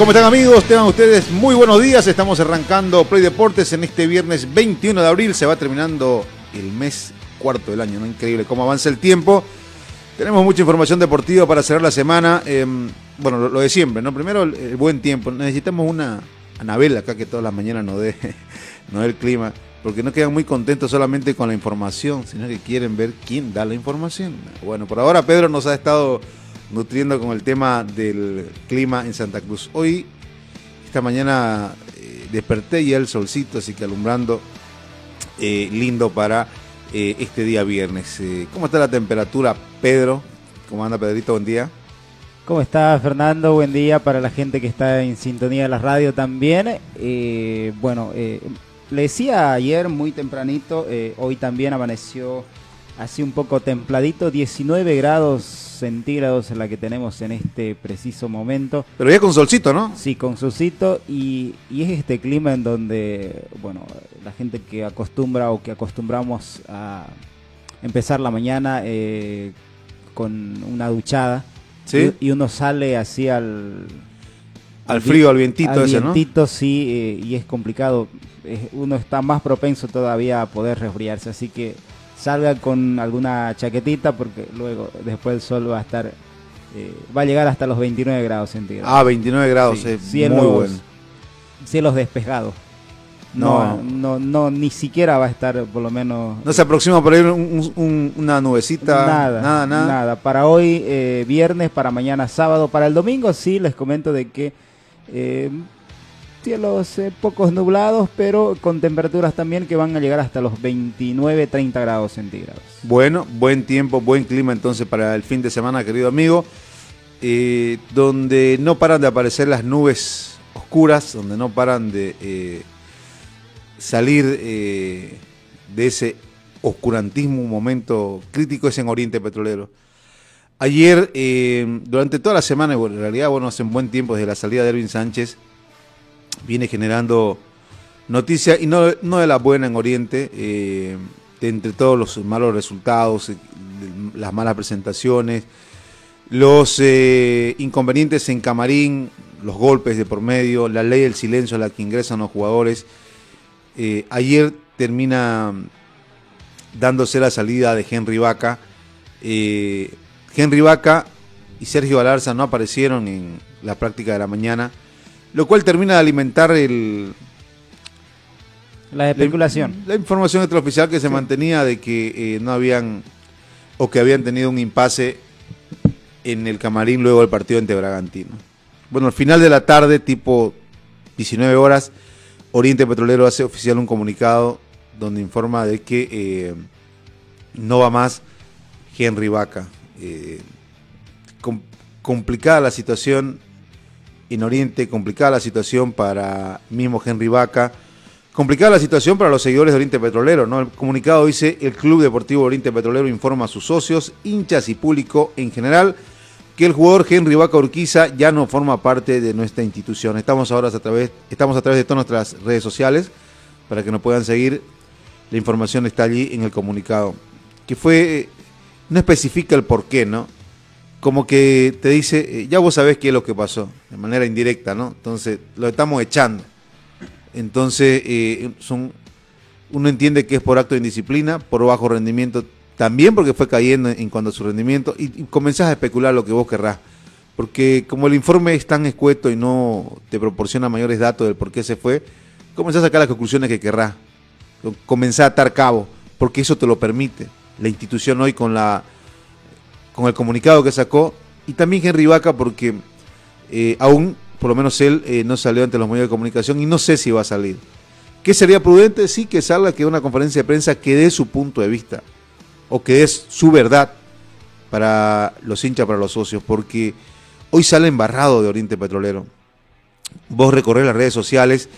¿Cómo están amigos? Tengan ustedes muy buenos días. Estamos arrancando Play Deportes en este viernes 21 de abril. Se va terminando el mes cuarto del año. Increíble cómo avanza el tiempo. Tenemos mucha información deportiva para cerrar la semana. Em, bueno, lo, de siempre, ¿no? Primero el, buen tiempo. Necesitamos una Anabel acá que todas las mañanas nos dé, nos dé el clima. Porque no quedan muy contentos solamente con la información, sino que quieren ver quién da la información. Bueno, por ahora Pedro nos ha estado nutriendo con el tema del clima en Santa Cruz. Hoy, esta mañana, eh, desperté ya el solcito, así que alumbrando eh, lindo para eh, este día viernes. ¿Cómo está la temperatura, Pedro? ¿Cómo anda, Pedrito? Buen día. ¿Cómo está Fernando? Buen día para la gente que está en sintonía de la radio también. bueno, le decía ayer muy tempranito, hoy también amaneció así un poco templadito, 19 grados centígrados la que tenemos en este preciso momento. Pero ya con solcito, ¿no? Sí, con solcito y, y es este clima en donde, bueno, la gente que acostumbra o que acostumbramos a empezar la mañana eh, con una duchada ¿Sí? y, uno sale así al... Al frío, al vientito al ese, vientito, sí, eh, y es complicado. uno está más propenso todavía a poder resfriarse, así que salga con alguna chaquetita porque luego después el sol va a estar eh, va a llegar hasta los 29 grados centígrados. Ah, 29 grados, sí. cielos, muy bueno. Cielos despejados. No, no, no, ni siquiera va a estar por lo menos. No se aproxima por ahí una nubecita. Nada, nada, nada. Para hoy eh, viernes, para mañana sábado, para el domingo sí les comento de que eh, cielos eh, pocos nublados, pero con temperaturas también que van a llegar hasta los 29-30 grados centígrados. Bueno, buen tiempo, buen clima entonces para el fin de semana, querido amigo, eh, donde no paran de aparecer las nubes oscuras, donde no paran de eh, salir de ese oscurantismo, un momento crítico es en Oriente Petrolero. Ayer, durante toda la semana, en realidad, bueno, hace buen tiempo desde la salida de Erwin Sánchez, viene generando noticias, y no, de la buena en Oriente, eh, entre todos los malos resultados, eh, las malas presentaciones, los eh, inconvenientes en camarín, los golpes de por medio, la ley del silencio a la que ingresan los jugadores. ayer termina dándose la salida de Henry Vaca. Henry Vaca y Sergio Galarza no aparecieron en la práctica de la mañana lo cual termina de alimentar el... La especulación. La, información extraoficial que se mantenía de que eh, no habían o que habían tenido un impasse en el camarín luego del partido ante Bragantino. Bueno, al final de la tarde, tipo 19 horas, Oriente Petrolero hace oficial un comunicado donde informa de que eh, no va más Henry Vaca. Eh, complicada la situación en Oriente, complicada la situación para mismo Henry Vaca, complicada la situación para los seguidores de Oriente Petrolero. ¿no? El comunicado dice, el Club Deportivo Oriente Petrolero informa a sus socios, hinchas y público en general que el jugador Henry Vaca Urquiza ya no forma parte de nuestra institución. Estamos ahora a través, estamos a través de todas nuestras redes sociales para que nos puedan seguir. La información está allí en el comunicado. Que fue, no especifica el por qué, ¿no? Como que te dice, eh, ya vos sabés qué es lo que pasó, de manera indirecta, ¿no? Entonces, lo estamos echando. Entonces, eh, son, uno entiende que es por acto de indisciplina, por bajo rendimiento, también porque fue cayendo en cuanto a su rendimiento, y, comenzás a especular lo que vos querrás. Porque como el informe es tan escueto y no te proporciona mayores datos del por qué se fue, comenzás a sacar las conclusiones que querrás, comenzás a atar cabo, porque eso te lo permite. La institución hoy con, la, con el comunicado que sacó, y también Henry Vaca, porque eh, aún, por lo menos él, eh, no salió ante los medios de comunicación y no sé si va a salir. ¿Qué sería prudente? Sí, que salga, que una conferencia de prensa que dé su punto de vista, o que es su verdad para los hinchas, para los socios, porque hoy sale embarrado de Oriente Petrolero. Vos recorres las redes sociales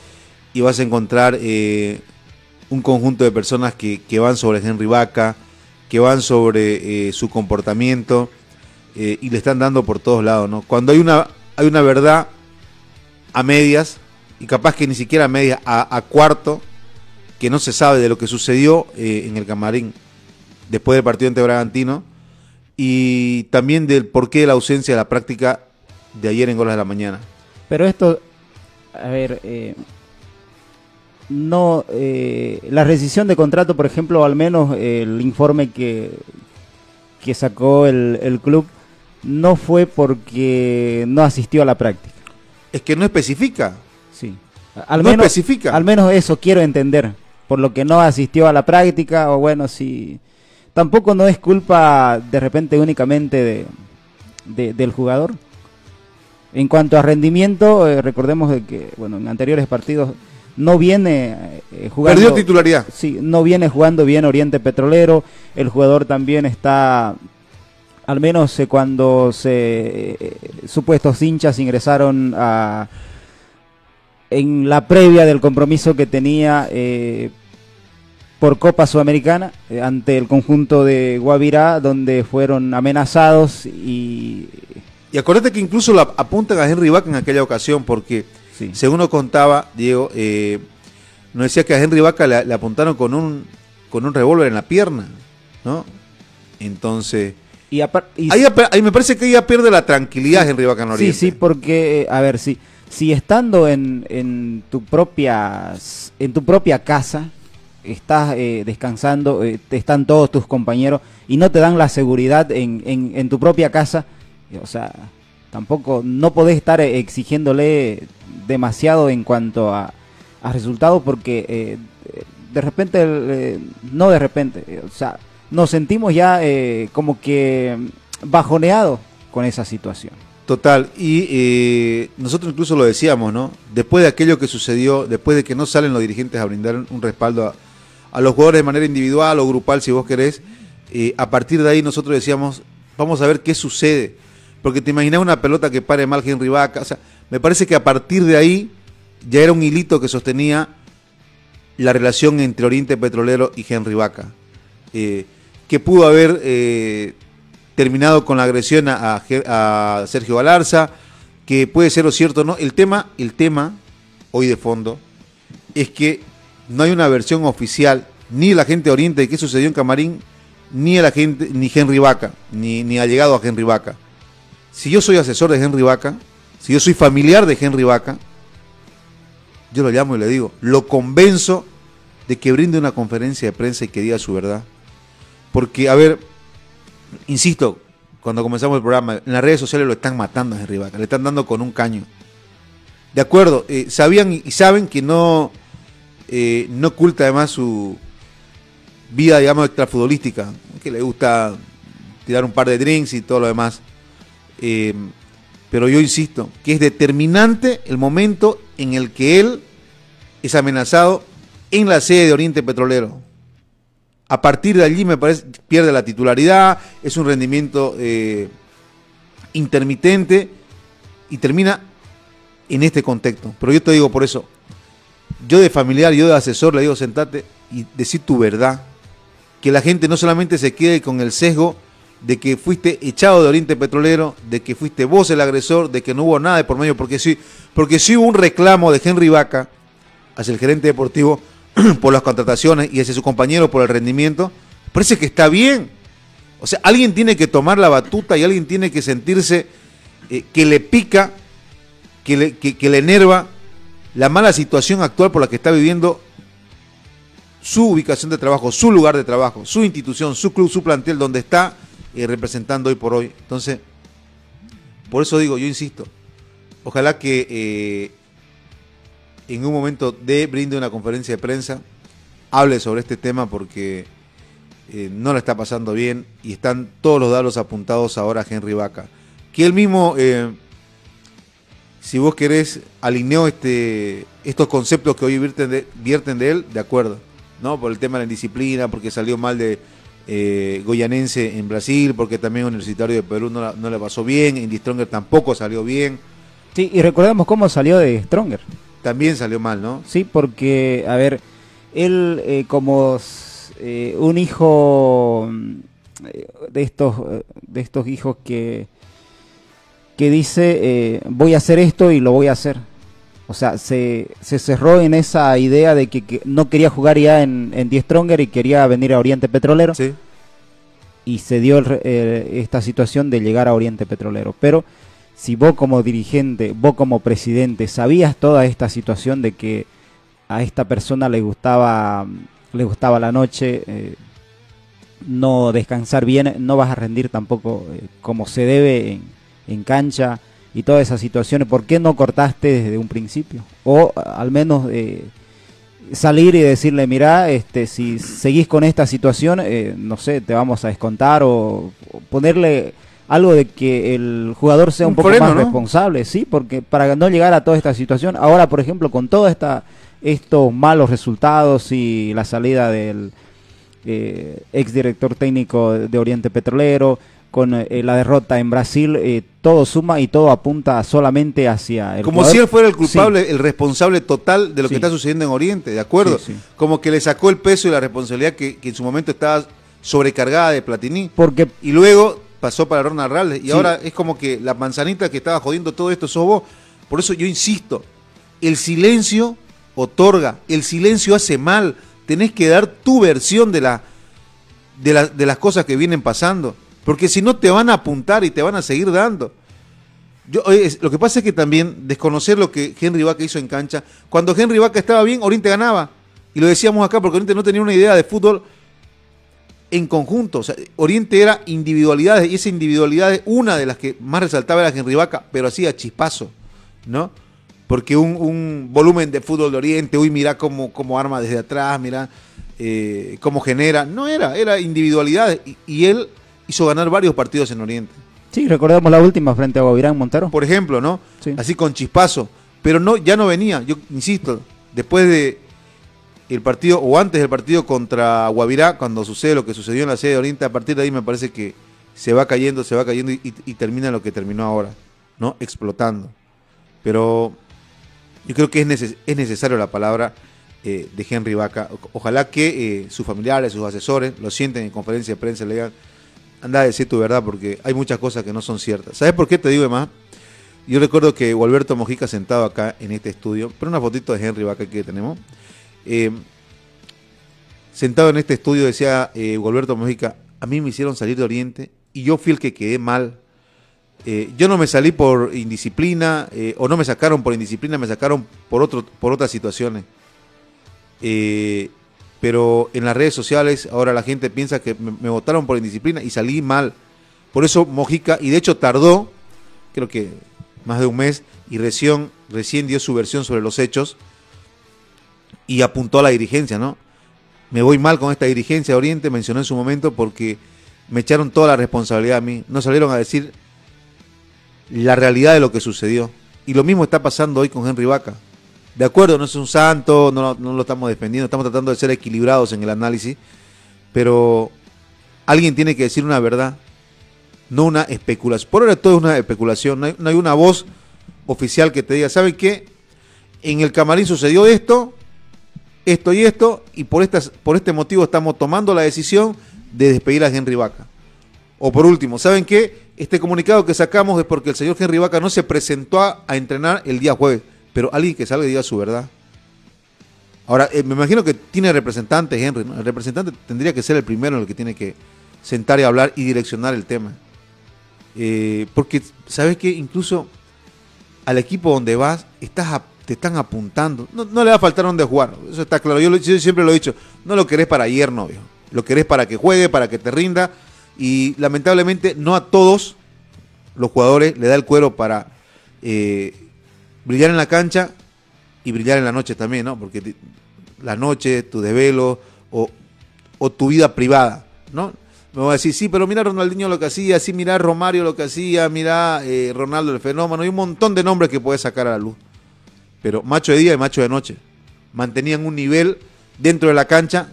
y vas a encontrar eh, un conjunto de personas que, van sobre Henry Vaca, que van sobre eh, su comportamiento eh, y le están dando por todos lados. ¿no? Cuando hay una, hay una verdad a medias, y capaz que ni siquiera a medias, a, cuarto, que no se sabe de lo que sucedió en el camarín después del partido ante Bragantino, y también del porqué de la ausencia de la práctica de ayer en Golas de la Mañana. Pero esto, a ver, eh, no, eh, la rescisión de contrato, por ejemplo, al menos el informe que, que sacó el, club, no fue porque no asistió a la práctica. Es que no especifica. Sí. Al no menos, especifica. Al menos eso quiero entender. Por lo que no asistió a la práctica, o bueno, si tampoco no es culpa de repente únicamente de, del jugador. En cuanto a rendimiento, eh, recordemos de que bueno, en anteriores partidos no viene eh, jugando. Perdió titularidad. Sí, no viene jugando bien Oriente Petrolero. El jugador también está, al menos eh, cuando se supuestos hinchas ingresaron a en la previa del compromiso que tenía por Copa Sudamericana eh, ante el conjunto de Guavirá, donde fueron amenazados y... Y acuérdate que incluso la apuntan a Henry Vaca en aquella ocasión, porque según nos contaba, Diego, eh, nos decía que a Henry Vaca le, apuntaron con un, con un revólver en la pierna, ¿no? Entonces... Y, ahí, me parece que ella pierde la tranquilidad Henry Vaca en Oriente. Sí, sí, porque, eh, a ver, si, si estando en, en, tu propia, en tu propia casa, estás eh, descansando, eh, están todos tus compañeros y no te dan la seguridad en, en, tu propia casa, o sea, tampoco no podés estar eh, exigiéndole demasiado en cuanto a, a resultados porque de repente, no de repente, o sea, nos sentimos ya como que bajoneados con esa situación. Total, y nosotros incluso lo decíamos, ¿no? Después de aquello que sucedió, después de que no salen los dirigentes a brindar un respaldo a, a los jugadores de manera individual o grupal, si vos querés. Eh, a partir de ahí nosotros decíamos, vamos a ver qué sucede. Porque te imaginas una pelota que pare mal Henry Vaca. O sea, me parece que a partir de ahí ya era un hilito que sostenía la relación entre Oriente Petrolero y Henry Vaca. Eh, que pudo haber eh, terminado con la agresión a, Sergio Galarza, que puede ser o cierto no. El tema, el tema, hoy de fondo, es que no hay una versión oficial, ni la gente de Oriente de qué sucedió en Camarín, ni la gente, ni Henry Vaca, ni, ni ha llegado a Henry Vaca. Si yo soy asesor de Henry Vaca, si yo soy familiar de Henry Vaca, yo lo llamo y le digo, lo convenzo de que brinde una conferencia de prensa y que diga su verdad. Porque, a ver, insisto, cuando comenzamos el programa, en las redes sociales lo están matando a Henry Vaca, le están dando con un caño. De acuerdo, eh, sabían y saben que no, eh, no oculta además su vida, digamos, extrafutbolística, que le gusta tirar un par de drinks y todo lo demás. Eh, pero yo insisto, que es determinante el momento en el que él es amenazado en la sede de Oriente Petrolero. A partir de allí me parece pierde la titularidad, es un rendimiento eh, intermitente y termina en este contexto. Pero yo te digo por eso, yo de familiar, yo de asesor, le digo, sentate y decir tu verdad. Que la gente no solamente se quede con el sesgo de que fuiste echado de Oriente Petrolero, de que fuiste vos el agresor, de que no hubo nada de por medio, porque sí, porque sí hubo un reclamo de Henry Vaca hacia el gerente deportivo por las contrataciones y hacia su compañero por el rendimiento. Parece que está bien. O sea, alguien tiene que tomar la batuta y alguien tiene que sentirse eh, que le pica, que le, que le enerva la mala situación actual por la que está viviendo su ubicación de trabajo, su lugar de trabajo, su institución, su club, su plantel, donde está eh, representando hoy por hoy. Entonces, por eso digo, yo insisto, ojalá que eh, en un momento de brinde una conferencia de prensa, hable sobre este tema porque eh, no le está pasando bien y están todos los datos apuntados ahora a Henry Vaca. Que él mismo, eh, si vos querés, alineó este, estos conceptos que hoy vierten de, vierten de él, de acuerdo, ¿no? Por el tema de la indisciplina, porque salió mal de eh, Goyanense en Brasil, porque también Universitario de Perú no, no le pasó bien, Indy Stronger tampoco salió bien. Sí, y recordemos cómo salió de Stronger. También salió mal, ¿no? Sí, porque, a ver, él eh, como eh, un hijo mm, de estos, de estos hijos que, que dice, eh, voy a hacer esto y lo voy a hacer. O sea, se, se cerró en esa idea de que, que no quería jugar ya en, en Die Stronger y quería venir a Oriente Petrolero. Sí. Y se dio el eh, esta situación de llegar a Oriente Petrolero. Pero si vos como dirigente, vos como presidente, sabías toda esta situación de que a esta persona le gustaba, le gustaba la noche, eh, no descansar bien, no vas a rendir tampoco eh, como se debe en, en cancha y todas esas situaciones. ¿Por qué no cortaste desde un principio? O al menos eh, salir y decirle, mira, este, si seguís con esta situación, eh, no sé, te vamos a descontar o, o ponerle algo de que el jugador sea un, Un poco más ¿no? responsable, sí, porque para no llegar a toda esta situación, ahora por ejemplo con toda esta estos malos resultados y la salida del eh, ex director técnico de Oriente Petrolero, con eh, la derrota en Brasil, eh, todo suma y todo apunta solamente hacia el Como jugador. si él fuera el culpable, el responsable total de lo Sí. que está sucediendo en Oriente, ¿de acuerdo? Sí. Como que le sacó el peso y la responsabilidad que, que en su momento estaba sobrecargada de Platini. Porque Y luego pasó para Ronald Raldes. Y ahora es como que la manzanita que estaba jodiendo todo esto sos vos. Por eso yo insisto, el silencio otorga, el silencio hace mal. Tenés que dar tu versión de, la, de, la- de las cosas que vienen pasando. Porque si no te van a apuntar y te van a seguir dando. Yo, es- lo que pasa es que también desconocer lo que Henry Vaca hizo en cancha. Cuando Henry Vaca estaba bien, Oriente ganaba. Y lo decíamos acá porque Oriente no tenía una idea de fútbol en conjunto. O sea, Oriente era individualidades y esa individualidad, una de las que más resaltaba era Henry Vaca, pero hacía chispazo, ¿no? Porque un, volumen de fútbol de Oriente, uy, mira cómo, cómo arma desde atrás, mira eh, cómo genera. No era, era individualidades. Y él hizo ganar varios partidos en Oriente. sí, recordemos la última frente a Guavirán Montero. Por ejemplo, ¿no? Sí. Así con chispazo. Pero no, ya no venía. Yo insisto, después de el partido, o antes del partido contra Guavirá, cuando sucede lo que sucedió en la sede de Oriente, a partir de ahí me parece que se va cayendo, se va cayendo y, y- y termina lo que terminó ahora, ¿no? Explotando. Pero yo creo que es, neces- es necesario la palabra eh, de Henry Vaca. Ojalá que eh, sus familiares, sus asesores, lo sienten en conferencia de prensa y le digan, anda a decir tu verdad, porque hay muchas cosas que no son ciertas. ¿Sabes por qué te digo más? Yo recuerdo que Gualberto Mojica sentado acá en este estudio, pero una fotito de Henry Vaca que tenemos, eh, sentado en este estudio decía eh, Gualberto Mojica, a mí me hicieron salir de Oriente y yo fui el que quedé mal. Eh, yo no me salí por indisciplina eh, o no me sacaron por indisciplina, me sacaron por, otro, por otras situaciones. Pero en las redes sociales ahora la gente piensa que me, votaron por indisciplina y salí mal. Por eso Mojica, y de hecho tardó, creo que más de un mes, y recién, recién dio su versión sobre los hechos y apuntó a la dirigencia, ¿no? Me voy mal con esta dirigencia de Oriente, mencionó en su momento, porque me echaron toda la responsabilidad a mí. No salieron a decir la realidad de lo que sucedió. Y lo mismo está pasando hoy con Henry Vaca. De acuerdo, no es un santo, no, lo estamos defendiendo, estamos tratando de ser equilibrados en el análisis, pero alguien tiene que decir una verdad, no una especulación. Por ahora todo es una especulación, no hay, una voz oficial que te diga, ¿saben qué? En el camarín sucedió esto, esto y esto, y por, estas, por este motivo estamos tomando la decisión de despedir a Henry Vaca. O por último, ¿saben qué? Este comunicado que sacamos es porque el señor Henry Vaca no se presentó a entrenar el día jueves, pero alguien que salga y diga su verdad. Ahora, eh, me imagino que tiene representantes, Henry. El representante tendría que ser el primero en el que tiene que sentar y hablar y direccionar el tema. Eh, porque, ¿sabes qué? Incluso al equipo donde vas, estás a- te están apuntando. No, le va a faltar donde jugar, eso está claro. Yo siempre lo he dicho, no lo querés para ayer, novio. Lo querés para que juegue, para que te rinda. Y lamentablemente no a todos los jugadores le da el cuero para eh, brillar en la cancha y brillar en la noche también, ¿no? Porque la noche, tu desvelo o, o tu vida privada, ¿no? Me voy a decir, sí, pero mira Ronaldinho lo que hacía, sí, mira Romario lo que hacía, mira eh, Ronaldo el fenómeno, hay un montón de nombres que puedes sacar a la luz. Pero macho de día y macho de noche. Mantenían un nivel dentro de la cancha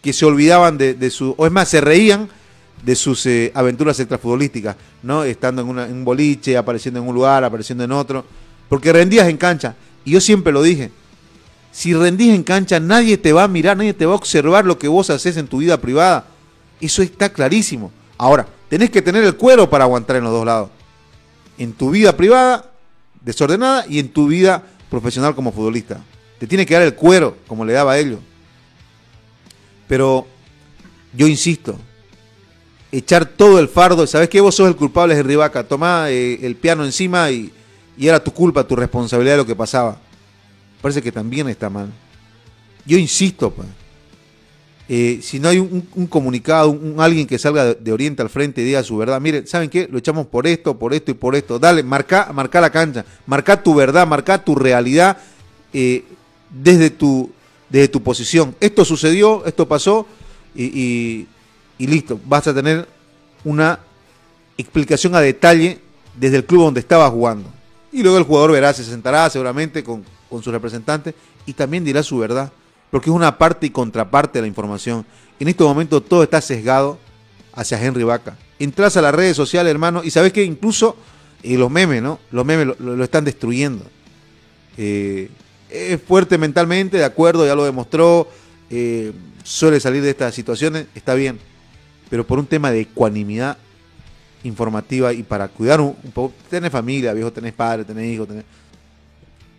que se olvidaban de, su, o es más, se reían de sus eh, aventuras extrafutbolísticas, ¿no? Estando en, en un boliche, apareciendo en un lugar, apareciendo en otro, porque rendías en cancha. Y yo siempre lo dije, si rendís en cancha, nadie te va a mirar, nadie te va a observar lo que vos haces en tu vida privada eso está clarísimo. Ahora, tenés que tener el cuero para aguantar en los dos lados. En tu vida privada, desordenada, y en tu vida profesional como futbolista. Te tiene que dar el cuero, como le daba a ellos. Pero yo insisto, echar todo el fardo, ¿sabes qué? Vos sos el culpable de Rivaca, tomá eh, el piano encima y, y era tu culpa, tu responsabilidad de lo que pasaba. Parece que también está mal. Yo insisto, pues eh, si no hay un, comunicado, un, alguien que salga de, Oriente al frente y diga su verdad, miren, ¿saben qué? Lo echamos por esto, por esto y por esto. Dale, marca, marca la cancha, marca tu verdad, marca tu realidad eh, desde, tu, desde tu posición. Esto sucedió, esto pasó y, listo. Vas a tener una explicación a detalle desde el club donde estaba jugando. Y luego el jugador verá, se sentará seguramente con, con su representante y también dirá su verdad porque es una parte y contraparte de la información. En este momento todo está sesgado hacia Henry Vaca. Entras a las redes sociales, hermano, y sabes que incluso eh, los memes, ¿no? Los memes lo, están destruyendo. Eh, es fuerte mentalmente, de acuerdo, ya lo demostró, eh, suele salir de estas situaciones, está bien, pero por un tema de ecuanimidad informativa y para cuidar un, poco, tenés familia, viejo, tenés padre, tenés hijos, tenés...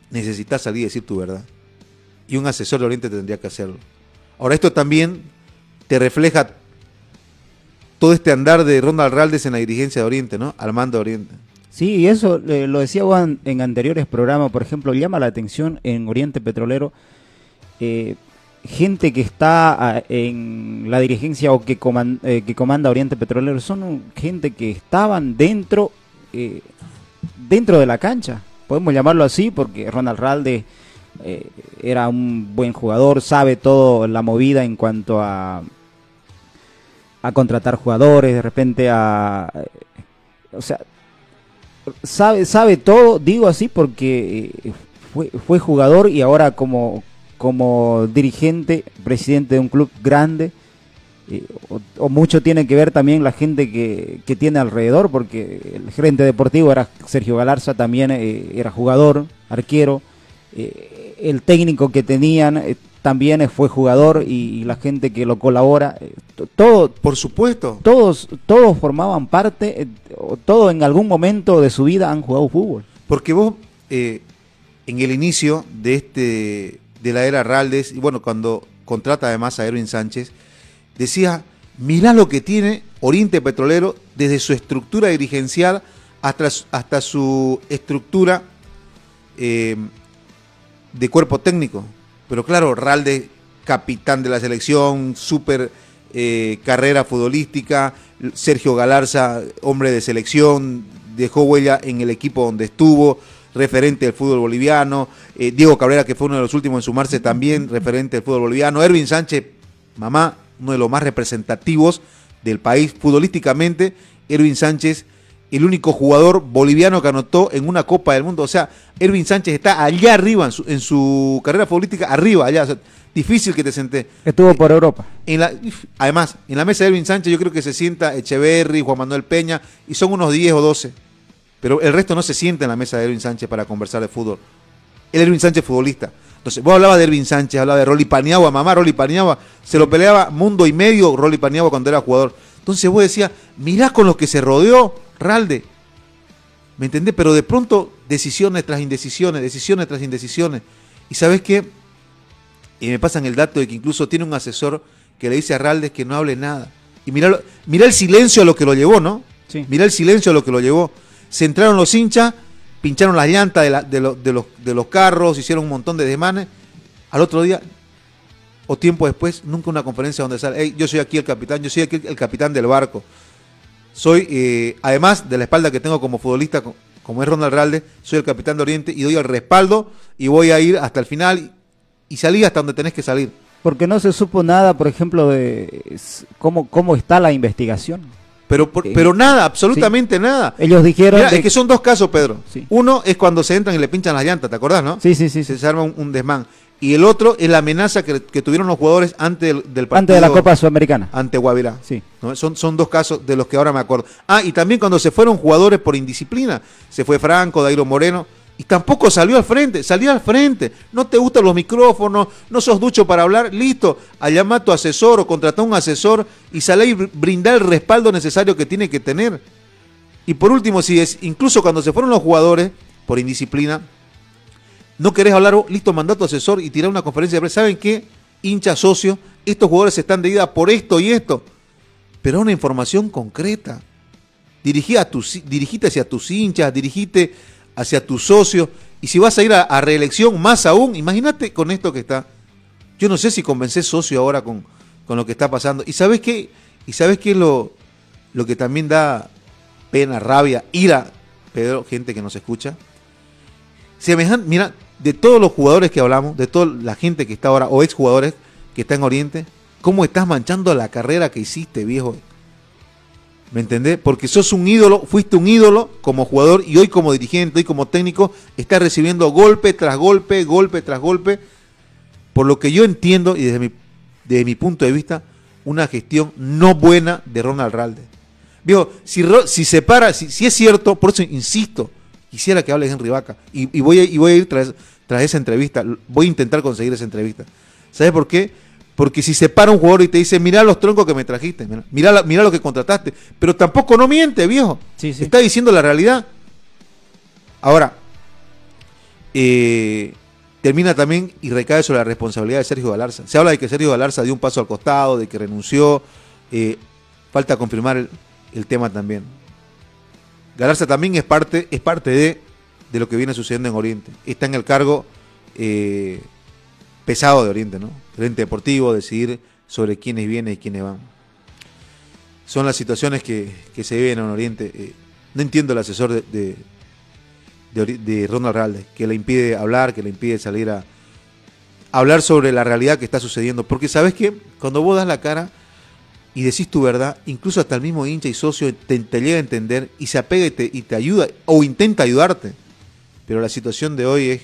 necesitas salir y decir tu verdad y un asesor de Oriente tendría que hacerlo. Ahora, esto también te refleja todo este andar de Ronald Raldes en la dirigencia de Oriente, ¿no? Al mando de Oriente. Sí, y eso eh, lo decía Juan en anteriores programas, por ejemplo, llama la atención en Oriente Petrolero, eh, gente que está ah, en la dirigencia o que, eh, que comanda Oriente Petrolero, son gente que estaban dentro, dentro de la cancha, podemos llamarlo así, porque Ronald Raldes eh, era un buen jugador, sabe todo la movida en cuanto a a contratar jugadores, de repente a o sea, sabe sabe todo, digo así porque eh, fue, fue jugador y ahora como como dirigente, presidente de un club grande, eh, o, mucho tiene que ver también la gente que, que, tiene alrededor, porque el gerente deportivo era Sergio Galarza, también era jugador, arquero, el técnico que tenían eh, también fue jugador y, la gente que lo colabora, eh, todo, por supuesto, todos, todos formaban parte, eh, todos en algún momento de su vida han jugado fútbol. Porque vos en el inicio de este de la era Raldes y bueno cuando contrata además a Erwin Sánchez decía mirá lo que tiene Oriente Petrolero desde su estructura dirigencial hasta, hasta su estructura de cuerpo técnico. Pero claro, Ralde, capitán de la selección, súper eh, carrera futbolística, Sergio Galarza, hombre de selección, dejó huella en el equipo donde estuvo, referente del fútbol boliviano, eh, Diego Cabrera, que fue uno de los últimos en sumarse también, referente del fútbol boliviano, Erwin Sánchez, mamá, uno de los más representativos del país futbolísticamente, Erwin Sánchez el único jugador boliviano que anotó en una Copa del Mundo. O sea, Erwin Sánchez está allá arriba en su, carrera futbolística, arriba, allá. difícil que te senté. Estuvo por Europa. En la, además, en la mesa de Erwin Sánchez yo creo que se sienta Echeverry, Juan Manuel Peña, y son unos 10 o 12. Pero el resto no se sienta en la mesa de Erwin Sánchez para conversar de fútbol. El Erwin Sánchez futbolista. Entonces, vos hablabas de Erwin Sánchez, hablaba de Rolly Paniagua, mamá Rolly Paniagua, se lo peleaba mundo y medio Rolly Paniagua cuando era jugador. Entonces vos decías, mirá con los que se rodeó, Ralde. ¿Me entendés? Pero de pronto, decisiones tras indecisiones, decisiones tras indecisiones. Y sabes qué? Y me pasan el dato de que incluso tiene un asesor que le dice a Raldes que no hable nada. Y mira, mira el silencio a lo que lo llevó, ¿no? Sí. Mira el silencio a lo que lo llevó. Se entraron los hinchas, pincharon las llantas de, de, de, los, de los carros, hicieron un montón de desmanes. Al otro día, o tiempo después, nunca una conferencia donde sale, hey, yo soy aquí el capitán, yo soy aquí el capitán del barco. Soy, eh, además de la espalda que tengo como futbolista, como es Ronald Ralde, soy el capitán de Oriente y doy el respaldo y voy a ir hasta el final y salí hasta donde tenés que salir. Porque no se supo nada, por ejemplo, de cómo, cómo está la investigación. Pero, Eh, pero nada, absolutamente nada. Ellos dijeron... Mirá, de- es que son dos casos, Pedro. Sí. Uno es cuando se entran y le pinchan las llantas, ¿te acordás, no? Sí, sí, sí. sí. Se arma un, un desmán. Y el otro es la amenaza que, que tuvieron los jugadores antes del, del partido. Antes de la Copa Sudamericana. Ante Guavirá. Sí. ¿no? Son, son dos casos de los que ahora me acuerdo. Ah, y también cuando se fueron jugadores por indisciplina. Se fue Franco, Dairo Moreno. Y tampoco salió al frente, salió al frente. No te gustan los micrófonos, no sos ducho para hablar, listo. A llamar a tu asesor o contratar a un asesor y sale y br- brindar el respaldo necesario que tiene que tener. Y por último, si es, incluso cuando se fueron los jugadores por indisciplina, no querés hablar, listo, mandato asesor y tirar una conferencia de prensa. ¿Saben qué? Hincha socio, estos jugadores están de ida por esto y esto. Pero una información concreta. Dirigí a tus, dirigite hacia tus hinchas, dirigite hacia tus socios. Y si vas a ir a, reelección, más aún, imagínate con esto que está. Yo no sé si convences socio ahora con, con lo que está pasando. ¿Y sabes qué? ¿Y sabes es lo, lo que también da pena, rabia, ira, Pedro, gente que nos escucha? Semejan, mira, de todos los jugadores que hablamos, de toda la gente que está ahora, o exjugadores que está en Oriente, ¿cómo estás manchando la carrera que hiciste, viejo? ¿Me entendés? Porque sos un ídolo, fuiste un ídolo como jugador y hoy como dirigente, hoy como técnico, estás recibiendo golpe tras golpe, golpe tras golpe. Por lo que yo entiendo, y desde mi, punto de vista, una gestión no buena de Ronald Ralde. Viejo, si, se para, si, es cierto, por eso insisto, quisiera que hable Henry Vaca. Y, y voy, a, y voy a ir tras, tras esa entrevista. Voy a intentar conseguir esa entrevista. ¿Sabes por qué? Porque si se para un jugador y te dice, mira los troncos que me trajiste, mira, mira, la- mira lo que contrataste, pero tampoco no miente, viejo. Sí, sí. Está diciendo la realidad. Ahora, eh, termina también y recae sobre la responsabilidad de Sergio Galarza. Se habla de que Sergio Galarza dio un paso al costado, de que renunció. eh, falta confirmar el, el tema también. Galarza también es parte, es parte de, de lo que viene sucediendo en Oriente. Está en el cargo eh, pesado de Oriente, ¿no? Oriente Deportivo, decidir sobre quiénes vienen y quiénes van. Son las situaciones que, que se viven en Oriente. Eh, no entiendo el asesor de, de, de Ronald Ralde, que le impide hablar, que le impide salir a, hablar sobre la realidad que está sucediendo. Porque sabes que cuando vos das la cara y decís tu verdad, incluso hasta el mismo hincha y socio te, te llega a entender y se apega y te, y te ayuda o intenta ayudarte. Pero la situación de hoy es,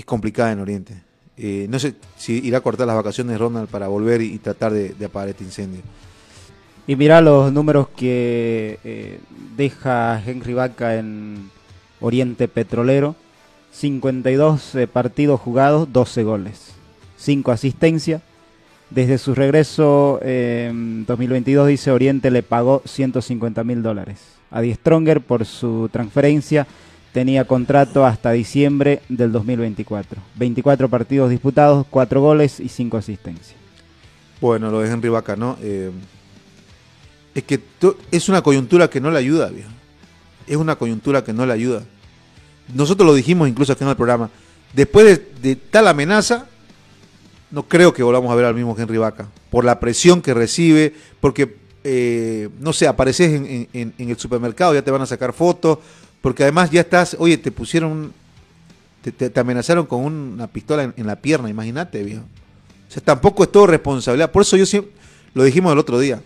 es complicada en Oriente. Eh, no sé si irá a cortar las vacaciones Ronald para volver y, tratar de, apagar este incendio. Y mira los números que eh, deja Henry Vaca en Oriente Petrolero. 52 eh, partidos jugados, 12 goles. 5 asistencias. Desde su regreso en 2022, dice Oriente le pagó 150 mil dólares. A Die Stronger por su transferencia tenía contrato hasta diciembre del 2024. 24 partidos disputados, 4 goles y 5 asistencias. Bueno, lo de Henry Vaca, ¿no? Eh, es que es una coyuntura que no le ayuda, viejo. Es una coyuntura que no le ayuda. Nosotros lo dijimos incluso aquí en el programa. Después de, tal amenaza, no creo que volvamos a ver al mismo Henry Vaca. Por la presión que recibe, porque, eh, no sé, apareces en- en- en el supermercado, ya te van a sacar fotos, porque además ya estás, oye, te pusieron, te, te- amenazaron con una pistola en, en la pierna, imagínate, viejo. O sea, tampoco es todo responsabilidad. Por eso yo siempre, lo dijimos el otro día,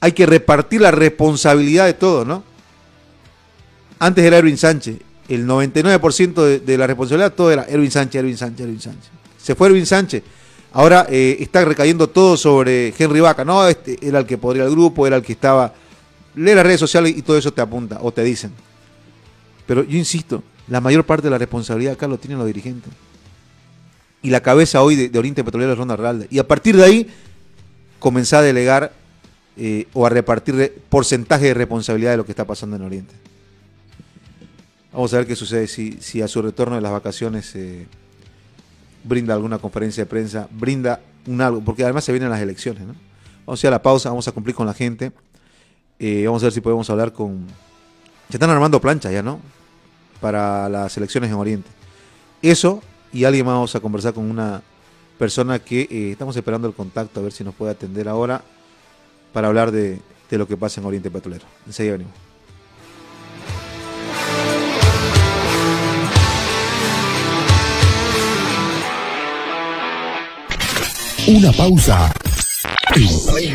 hay que repartir la responsabilidad de todo, ¿no? Antes era Erwin Sánchez. El 99% de, de la responsabilidad todo era Erwin Sánchez, Erwin Sánchez, Erwin Sánchez. Se fue Erwin Sánchez. Ahora eh, está recayendo todo sobre Henry Vaca. No, este era el que podría el grupo, era el que estaba. Lee las redes sociales y todo eso te apunta o te dicen. Pero yo insisto, la mayor parte de la responsabilidad acá lo tienen los dirigentes. Y la cabeza hoy de, Oriente Petrolero es Ronald Ralde. Y a partir de ahí, comenzar a delegar eh, o a repartir re- porcentaje de responsabilidad de lo que está pasando en Oriente. Vamos a ver qué sucede si, si a su retorno de las vacaciones eh, brinda alguna conferencia de prensa, brinda un algo, porque además se vienen las elecciones. ¿no? Vamos a ir a la pausa, vamos a cumplir con la gente. Eh, vamos a ver si podemos hablar con... Se están armando planchas ya, ¿no? Para las elecciones en Oriente. Eso, y alguien vamos a conversar con una persona que eh, estamos esperando el contacto, a ver si nos puede atender ahora para hablar de, de lo que pasa en Oriente Petrolero. Enseguida venimos. Una pausa en Play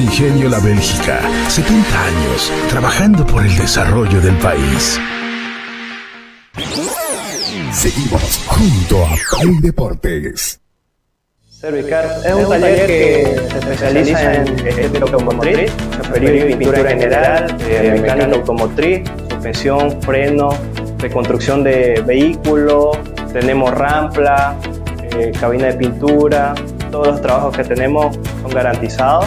Ingenio La Bélgica, 70 años trabajando por el desarrollo del país. Seguimos junto a Play Deportes. Servicar es un taller que se especializa en estética automotriz, superior y pintura general, eh, mecánica automotriz, suspensión, freno, reconstrucción de vehículos, tenemos rampla, eh, cabina de pintura, todos los trabajos que tenemos son garantizados,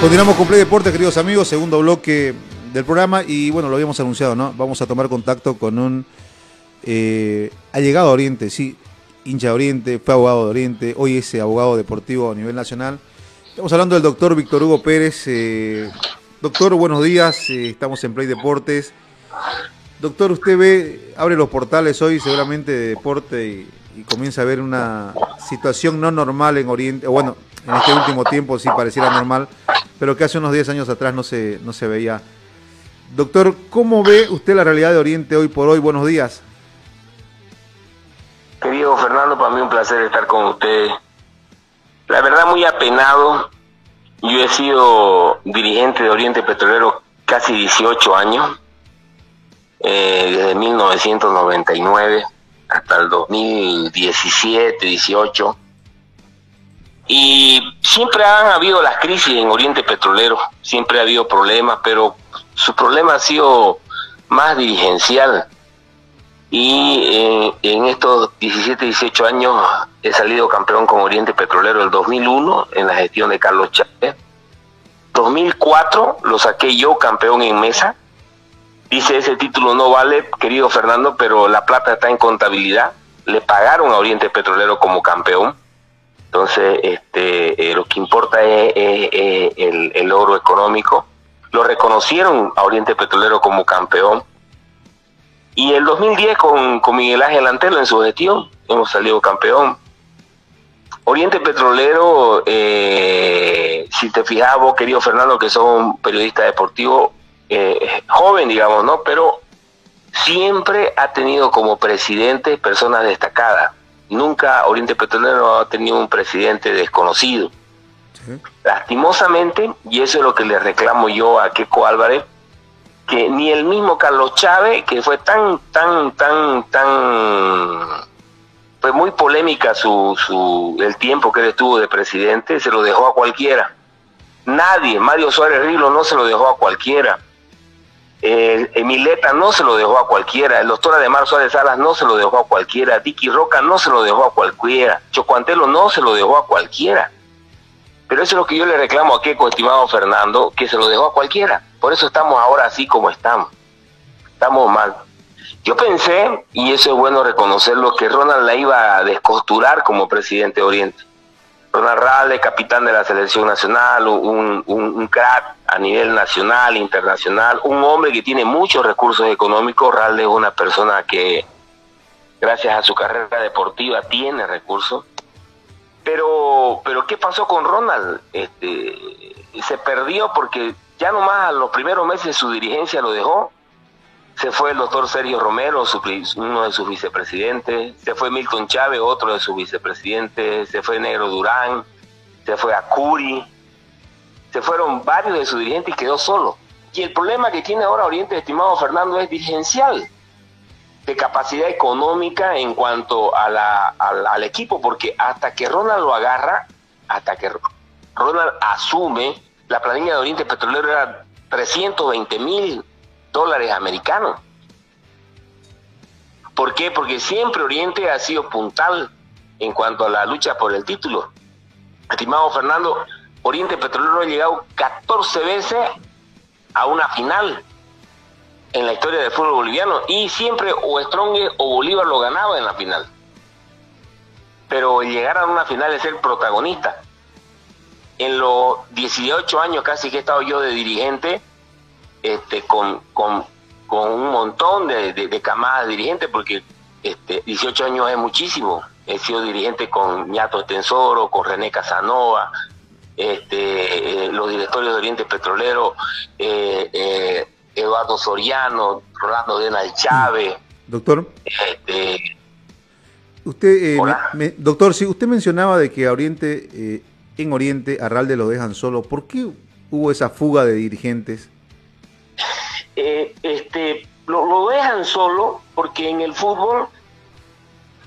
Continuamos con Play Deportes, queridos amigos, segundo bloque del programa y bueno, lo habíamos anunciado, ¿no? Vamos a tomar contacto con un eh, allegado a Oriente, sí, hincha de Oriente, fue abogado de Oriente, hoy es abogado deportivo a nivel nacional. Estamos hablando del doctor Víctor Hugo Pérez. eh, doctor, buenos días, eh, estamos en Play Deportes. Doctor, usted ve, abre los portales hoy seguramente de deporte y, y comienza a ver una situación no normal en Oriente, bueno, en este último tiempo sí pareciera normal, pero que hace unos 10 años atrás no se, no se veía. Doctor, ¿cómo ve usted la realidad de Oriente hoy por hoy? Buenos días. Querido Fernando, para mí un placer estar con ustedes. La verdad muy apenado. Yo he sido dirigente de Oriente Petrolero casi 18 años, eh, desde 1999 hasta el 2017, 18. Y siempre han habido las crisis en Oriente Petrolero, siempre ha habido problemas, pero su problema ha sido más dirigencial. Y eh, en estos 17, 18 años he salido campeón con Oriente Petrolero el 2001 en la gestión de Carlos Chávez. 2004 lo saqué yo campeón en mesa. Dice ese título no vale, querido Fernando, pero la plata está en contabilidad. Le pagaron a Oriente Petrolero como campeón. Entonces, este, eh, lo que importa es, el, el logro económico. Lo reconocieron a Oriente Petrolero como campeón. Y el 2010 con, con Miguel Ángel Antelo en su gestión, hemos salido campeón. Oriente Petrolero, eh, si te fijas vos, querido Fernando, que sos un periodista deportivo eh, joven, digamos, ¿no? Pero siempre ha tenido como presidente personas destacadas. Nunca Oriente Petrolero ha tenido un presidente desconocido. Lastimosamente, y eso es lo que le reclamo yo a Keco Álvarez, que ni el mismo Carlos Chávez, que fue tan, tan, tan, tan, fue muy polémica su, su, el tiempo que él estuvo de presidente, se lo dejó a cualquiera. Nadie, Mario Suárez Rilo no se lo dejó a cualquiera. Eh, Emileta no se lo dejó a cualquiera, el doctor Ademar Suárez Salas no se lo dejó a cualquiera, Dicky Roca no se lo dejó a cualquiera, Chocuantelo no se lo dejó a cualquiera. Pero eso es lo que yo le reclamo a Keco, estimado Fernando, que se lo dejó a cualquiera. Por eso estamos ahora así como estamos. Estamos mal. Yo pensé, y eso es bueno reconocerlo, que Ronald la iba a descosturar como presidente de Oriente. Ronald Rale, capitán de la selección nacional, un, un, un crack a nivel nacional, internacional, un hombre que tiene muchos recursos económicos. Rale es una persona que, gracias a su carrera deportiva, tiene recursos. Pero, pero ¿qué pasó con Ronald? Este, se perdió porque ya nomás a los primeros meses su dirigencia lo dejó. Se fue el doctor Sergio Romero, uno de sus vicepresidentes. Se fue Milton Chávez, otro de sus vicepresidentes. Se fue Negro Durán. Se fue Acuri. Se fueron varios de sus dirigentes y quedó solo. Y el problema que tiene ahora Oriente, estimado Fernando, es dirigencial de capacidad económica en cuanto a la, al, al equipo, porque hasta que Ronald lo agarra, hasta que Ronald asume, la planilla de Oriente Petrolero era 320 mil dólares americanos. ¿Por qué? Porque siempre Oriente ha sido puntal en cuanto a la lucha por el título. Estimado Fernando, Oriente Petrolero ha llegado 14 veces a una final en la historia del fútbol boliviano y siempre o Strong o Bolívar lo ganaba en la final. Pero llegar a una final es ser protagonista. En los 18 años casi que he estado yo de dirigente, este, con, con, con un montón de, de, de camadas de dirigentes, porque este, 18 años es muchísimo. He sido dirigente con Ñato Estensoro, con René Casanova, este, eh, los directorios de Oriente Petrolero, eh, eh, Eduardo Soriano, Rolando Denal Chávez. Doctor, Este, usted, eh, me- doctor, si usted mencionaba de que a Oriente, en Oriente a Ralde lo dejan solo, ¿por qué hubo esa fuga de dirigentes? Eh, este, lo, dejan solo porque en el fútbol,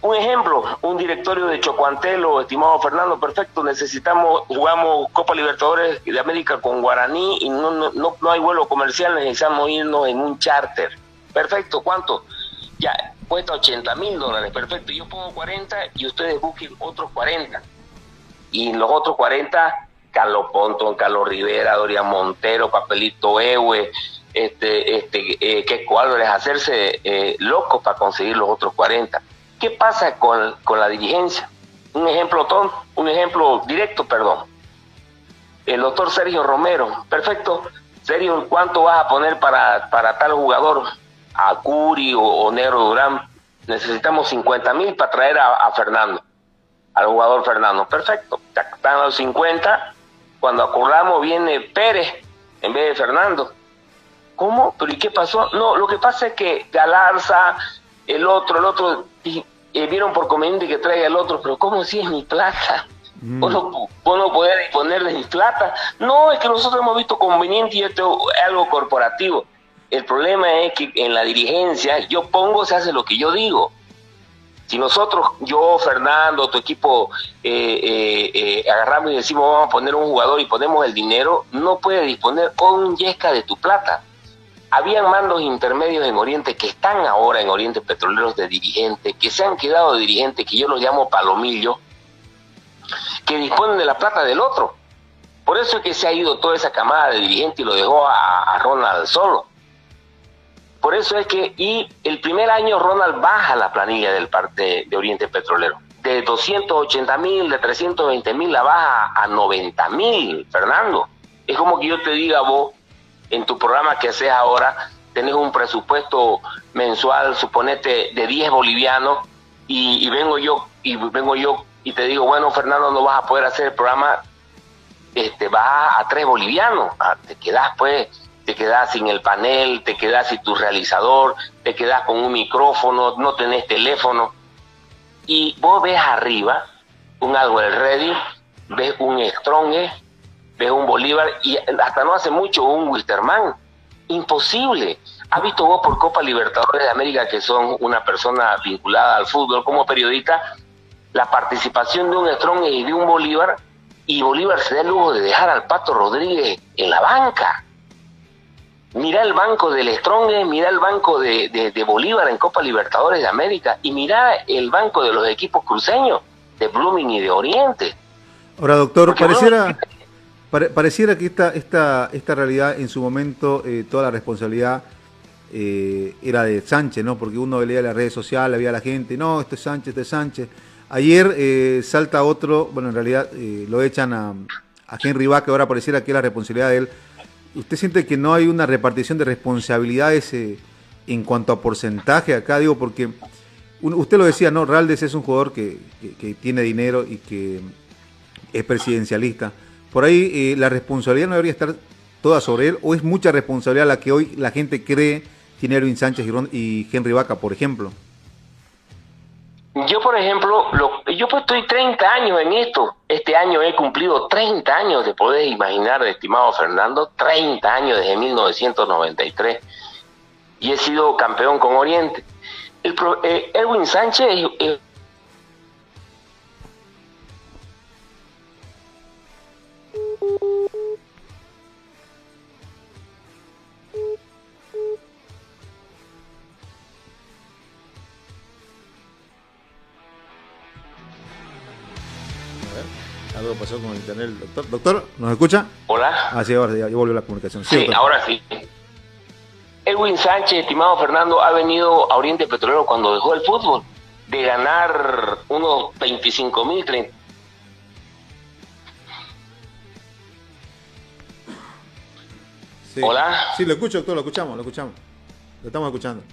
un ejemplo, un directorio de Chocuantelo, estimado Fernando, perfecto, necesitamos, jugamos Copa Libertadores de América con Guaraní y no, no, no, hay vuelo comercial, necesitamos irnos en un charter. Perfecto, ¿cuánto? Ya, cuesta 80 mil dólares, perfecto, yo pongo 40 y ustedes busquen otros 40. Y los otros 40, Carlos Ponton, Carlos Rivera, Dorian Montero, Papelito Ewe, este, este, eh, Keco Álvarez, hacerse eh, locos para conseguir los otros 40. ¿Qué pasa con, con la dirigencia? Un ejemplo ton, un ejemplo directo, perdón. El doctor Sergio Romero, perfecto. Sergio, ¿cuánto vas a poner para, para tal jugador? A Curi o, o Negro Durán. Necesitamos 50 mil para traer a, Fernando al jugador Fernando. Perfecto, están los 50. Cuando acordamos viene Pérez en vez de Fernando. ¿Cómo? ¿Pero y qué pasó? No, lo que pasa es que Galarza, el otro, el otro, y, eh, vieron por conveniente que traiga el otro, pero ¿cómo si es mi plata? Vos no, vos no podés disponer de mi plata. No, es que nosotros hemos visto conveniente y esto es algo corporativo. El problema es que en la dirigencia yo pongo, se hace lo que yo digo. Si nosotros, yo, Fernando, tu equipo, eh, eh, eh, agarramos y decimos vamos a poner un jugador y ponemos el dinero, no puede disponer un yesca de tu plata. Habían mandos intermedios en Oriente que están ahora en Oriente Petroleros de dirigentes, que se han quedado dirigentes, que yo los llamo palomillo, que disponen de la plata del otro. Por eso es que se ha ido toda esa camada de dirigentes y lo dejó a, a Ronald solo. Por eso es que, y el primer año Ronald baja la planilla del parte de Oriente Petrolero. De 280 mil, de 320 mil, la baja a 90 mil, Fernando. Es como que yo te diga vos, en tu programa que haces ahora, tenés un presupuesto mensual, suponete, de 10 bolivianos, y, vengo yo, y vengo yo y te digo, bueno, Fernando, no vas a poder hacer el programa, este, vas a 3 bolivianos, ah, te quedás pues te quedas sin el panel, te quedas sin tu realizador, te quedas con un micrófono, no tenés teléfono. Y vos ves arriba un Alwell Ready, ves un Strong, ves un Bolívar y hasta no hace mucho un Wilterman. Imposible. ¿Has visto vos por Copa Libertadores de América que son una persona vinculada al fútbol como periodista? La participación de un Strong y de un Bolívar y Bolívar se da el lujo de dejar al Pato Rodríguez en la banca. Mira el banco del Strong, mira el banco de, de, de, Bolívar en Copa Libertadores de América y mira el banco de los equipos cruceños, de Blooming y de Oriente. Ahora, doctor, Porque pareciera, bueno, pare- pareciera que esta, esta, esta realidad en su momento, eh, toda la responsabilidad eh, era de Sánchez, ¿no? Porque uno leía las redes sociales, veía a la gente, no, este es Sánchez, este es Sánchez. Ayer eh, salta otro, bueno, en realidad lo echan a, a Henry Vaca, ahora pareciera que es la responsabilidad de él. ¿Usted siente que no hay una repartición de responsabilidades en cuanto a porcentaje acá? Digo, porque usted lo decía, ¿no? Raldes es un jugador que- que tiene dinero y que es presidencialista. Por ahí eh, la responsabilidad no debería estar toda sobre él, o es mucha responsabilidad la que hoy la gente cree tiene Erwin Sánchez y Henry Vaca, por ejemplo. Yo, por ejemplo, lo- yo pues estoy 30 años en esto. Este año he cumplido 30 años, te podés imaginar, estimado Fernando, 30 años desde 1993. Y he sido campeón con Oriente. El eh, Erwin Sánchez es- Algo pasó con el internet, doctor. Doctor, ¿nos escucha? Hola. Ah, sí, ahora ya, ya volvió la comunicación. Sí, ahora sí. Edwin Sánchez, estimado Fernando, ha venido a Oriente Petrolero cuando dejó el fútbol, de ganar unos 25 mil, 30. Sí. Hola. Sí, lo escucho, doctor, lo escuchamos, lo escuchamos. Lo estamos escuchando.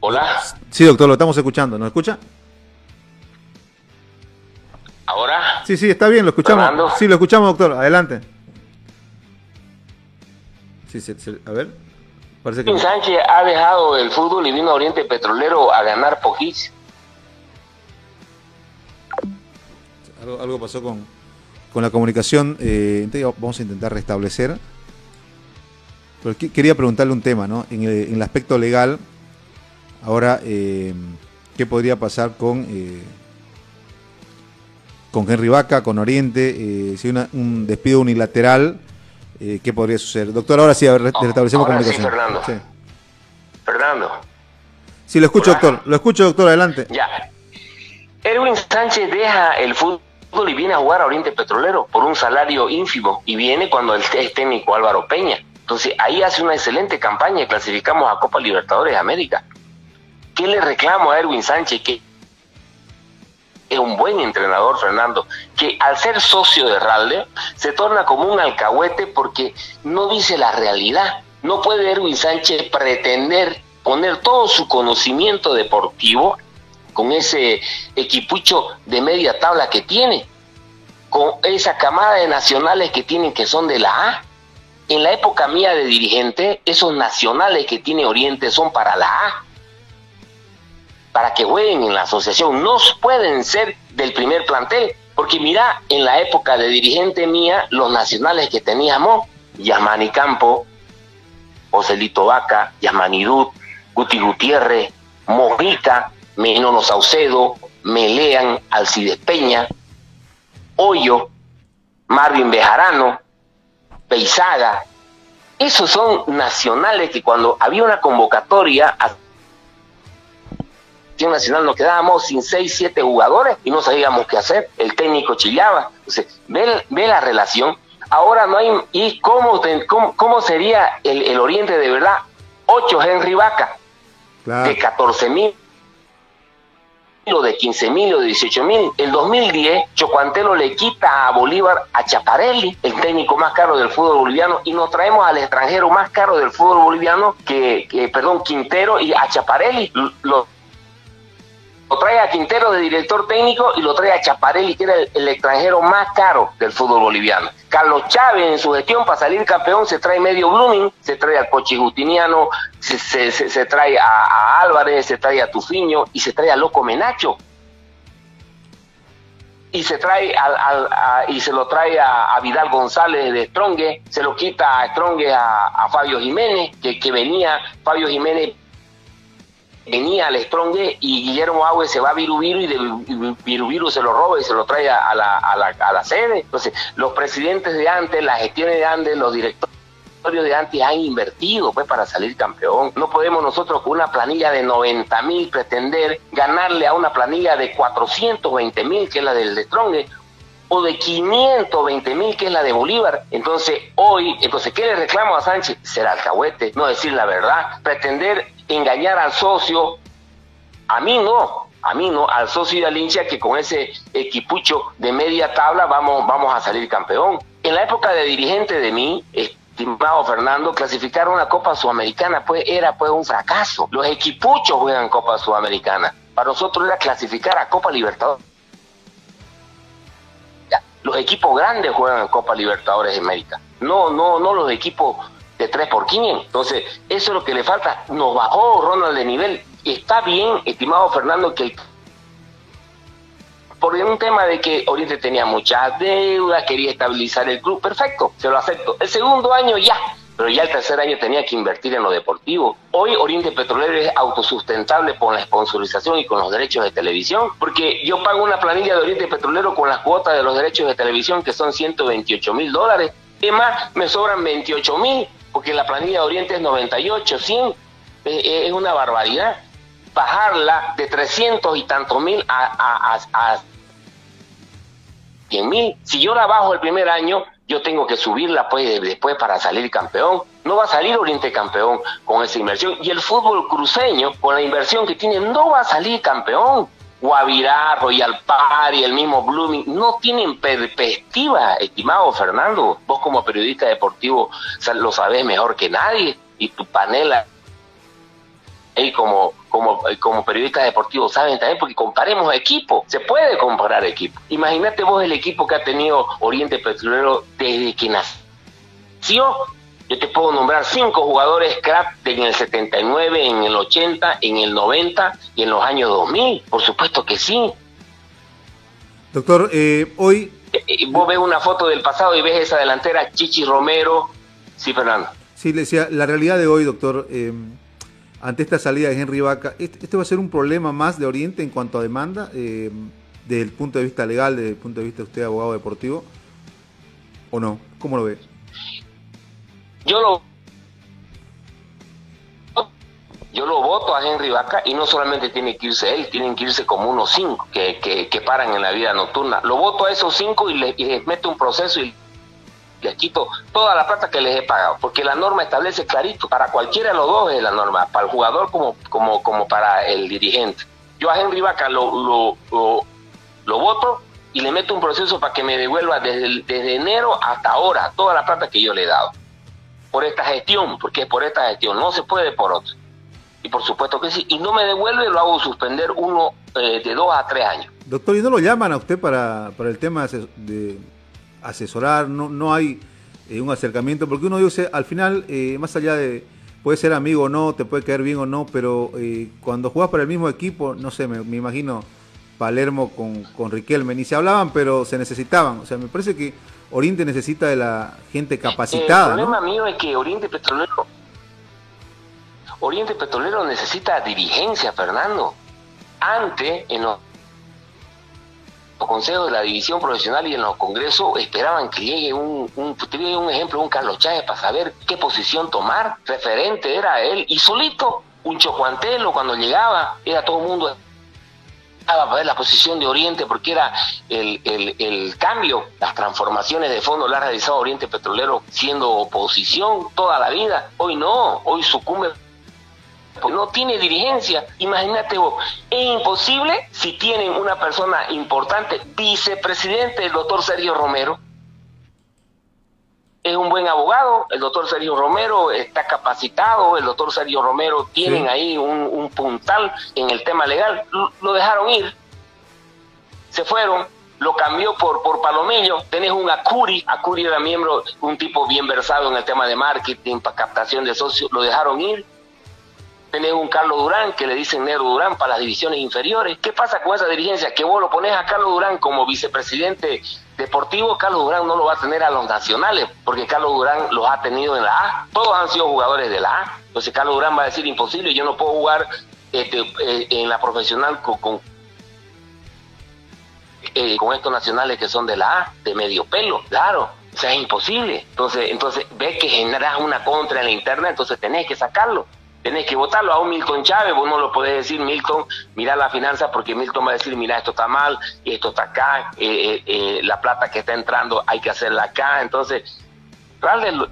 Hola, Sí, doctor, lo estamos escuchando. ¿Nos escucha? Ahora. Sí, sí, está bien, lo escuchamos. Fernando. Sí, lo escuchamos, doctor. Adelante. Sí, a ver. Parece que... Sánchez ha dejado el fútbol y vino a Oriente Petrolero a ganar poquís. Algo, algo pasó con, con la comunicación. eh, entonces vamos a intentar restablecer. Pero que- quería preguntarle un tema, ¿no? En el, en el aspecto legal, ahora, eh, ¿qué podría pasar con, eh, con Henry Vaca, con Oriente? Eh, si hay un despido unilateral, eh, ¿qué podría suceder? Doctor, ahora sí, a ver, re- restablecemos ahora sí, comunicación. Fernando. Sí. Fernando, Sí, lo escucho, Hola. doctor. Lo escucho, doctor, adelante. ya. Edwin Sánchez deja el fútbol y viene a jugar a Oriente Petrolero por un salario ínfimo y viene cuando el técnico Álvaro Peña. Entonces ahí hace una excelente campaña y clasificamos a Copa Libertadores de América. ¿Qué le reclamo a Erwin Sánchez? Que es un buen entrenador, Fernando, que al ser socio de Ralde se torna como un alcahuete porque no dice la realidad. No puede Erwin Sánchez pretender poner todo su conocimiento deportivo con ese equipucho de media tabla que tiene, con esa camada de nacionales que tienen que son de la A. En la época mía de dirigente, esos nacionales que tiene Oriente son para la A para que jueguen en la asociación. No pueden ser del primer plantel, porque mira, en la época de dirigente mía, los nacionales que teníamos, Yasmani Campo, Joselito Vaca, Yasmani Dud, Guti Gutiérrez, Mojica, Menono Saucedo, Melean, Alcides Peña, Hoyo, Marvin Bejarano, Peisaga. Esos son nacionales que cuando había una convocatoria selección nacional nos quedábamos sin seis, siete jugadores y no sabíamos qué hacer. El técnico chillaba. Entonces, ve, ve la relación. Ahora no hay. ¿Y cómo, cómo, cómo sería el, el Oriente de verdad? Ocho Henry Vaca, Claro. de 14 mil, o de 15 mil o de 18 mil. El 2010, Chocuantelo le quita a Bolívar a Chaparelli, el técnico más caro del fútbol boliviano, y nos traemos al extranjero más caro del fútbol boliviano, que, que perdón, Quintero y a Chaparelli. Lo, lo trae a Quintero de director técnico y lo trae a Chaparelli, que era el, extranjero más caro del fútbol boliviano. Carlos Chávez en su gestión para salir campeón se trae medio Blooming, se trae al Cochi Justiniano, se, se- trae a, Álvarez, se trae a Tufiño y se trae a Loco Menacho. Y se trae al, y se lo trae a, Vidal González de Strongue, se lo quita a Strongue a, a Fabio Jiménez, que, que venía, Fabio Jiménez venía al Strongue y Guillermo Agüe se va a Virubiru y de Vi- Virubiru se lo roba y se lo trae a, la, a, la, a la sede. Entonces, los presidentes de antes, las gestiones de antes, los directores de antes han invertido pues para salir campeón. No podemos nosotros con una planilla de 90 mil pretender ganarle a una planilla de 420 mil que es la del Strongue o de 520 mil, que es la de Bolívar. Entonces, hoy, entonces, ¿qué le reclamo a Sánchez? Ser alcahuete, no decir la verdad, pretender engañar al socio. A mí no, a mí no, al socio y al hincha que con ese equipucho de media tabla vamos, vamos a salir campeón. En la época de dirigente de mí, estimado Fernando, clasificar una Copa Sudamericana pues era pues un fracaso. Los equipuchos juegan Copa Sudamericana. Para nosotros era clasificar a Copa Libertadores. Los equipos grandes juegan Copa Libertadores de América. No, no, no los equipos de 3 por 500. Entonces, eso es lo que le falta. Nos bajó Ronald de nivel. Está bien, estimado Fernando, que por un tema de que Oriente tenía muchas deudas, quería estabilizar el club, perfecto, se lo acepto. El segundo año ya, pero ya el tercer año tenía que invertir en lo deportivo. Hoy Oriente Petrolero es autosustentable con la sponsorización y con los derechos de televisión, porque yo pago una planilla de Oriente Petrolero con las cuotas de los derechos de televisión que son 128 mil dólares. Es más, me sobran 28 mil, porque la planilla de Oriente es 98, 100. Es una barbaridad bajarla de 300 y tantos mil a, a, a, 100 mil. Si yo la bajo el primer año, yo tengo que subirla pues después para salir campeón. No va a salir Oriente campeón con esa inversión. Y el fútbol cruceño, con la inversión que tiene, no va a salir campeón. Guavirá, Royal y el mismo Blooming, no tienen perspectiva, estimado Fernando. Vos como periodista deportivo lo sabés mejor que nadie y tu panela y como, como, como periodistas deportivos saben también, porque comparemos equipos, se puede comparar equipos. Imagínate vos el equipo que ha tenido Oriente Petrolero desde que nació. Yo te puedo nombrar cinco jugadores crack en el 79, en el 80, en el 90 y en los años 2000. Por supuesto que sí. Doctor, eh, hoy... Eh, eh, vos ves una foto del pasado y ves esa delantera, Chichi Romero. Sí, Fernando. Sí, le decía, la realidad de hoy, doctor, eh, ante esta salida de Henry Vaca, ¿este, este va a ser un problema más de Oriente en cuanto a demanda, eh, desde el punto de vista legal, desde el punto de vista de usted, abogado deportivo? ¿O no? ¿Cómo lo ve? Yo lo yo lo voto a Henry Vaca y no solamente tiene que irse él, tienen que irse como unos cinco que, que, que paran en la vida nocturna. Lo voto a esos cinco y les, y les meto un proceso y les quito toda la plata que les he pagado, porque la norma establece clarito, para cualquiera de los dos es la norma, para el jugador como, como, como para el dirigente. Yo a Henry Vaca lo, lo, lo, lo voto y le meto un proceso para que me devuelva desde, desde enero hasta ahora toda la plata que yo le he dado. Por esta gestión, porque por esta gestión, no se puede por otra. Y por supuesto que sí. Y no me devuelve, lo hago suspender uno eh, de dos a tres años. Doctor, ¿y no lo llaman a usted para, para el tema de asesorar, no, no hay eh, un acercamiento, porque uno dice, al final, eh, más allá de, puede ser amigo o no, te puede caer bien o no, pero eh, cuando jugás para el mismo equipo, no sé, me, me imagino Palermo con, con, Riquelme, ni se hablaban, pero se necesitaban, o sea, me parece que Oriente necesita de la gente capacitada. El problema ¿no? mío es que Oriente Petrolero, Oriente Petrolero necesita dirigencia, Fernando. Antes, en los consejos de la división profesional y en los congresos esperaban que llegue un, un, te doy un ejemplo, un Carlos Chávez para saber qué posición tomar. Referente era él y solito, un chocuantelo cuando llegaba, era todo el mundo la posición de Oriente porque era el, el, cambio, las transformaciones de fondo las ha realizado Oriente Petrolero siendo oposición toda la vida. Hoy no, hoy sucumbe no tiene dirigencia. Imagínate vos, es imposible si tienen una persona importante, vicepresidente, el doctor Sergio Romero. Es un buen abogado, el doctor Sergio Romero está capacitado, el doctor Sergio Romero tienen sí. ahí un, un, puntal en el tema legal, lo, lo dejaron ir, se fueron, lo cambió por, por Palomillo, tenés un Acuri, Acuri era miembro, un tipo bien versado en el tema de marketing, para captación de socios, lo dejaron ir, tenés un Carlos Durán que le dicen Negro Durán para las divisiones inferiores. ¿Qué pasa con esa dirigencia? Que vos lo pones a Carlos Durán como vicepresidente deportivo, Carlos Durán no lo va a tener a los nacionales, porque Carlos Durán los ha tenido en la A. Todos han sido jugadores de la A. Entonces Carlos Durán va a decir imposible, yo no puedo jugar este, eh, en la profesional con, con, eh, estos nacionales que son de la A, de medio pelo, claro. O sea, es imposible. Entonces, entonces ves que generas una contra en la interna, entonces tenés que sacarlo tenés que votarlo a un Milton Chávez, vos no lo podés decir, Milton, mira la finanza, porque Milton va a decir, mira, esto está mal, esto está acá, eh, eh, eh, la plata que está entrando hay que hacerla acá, entonces,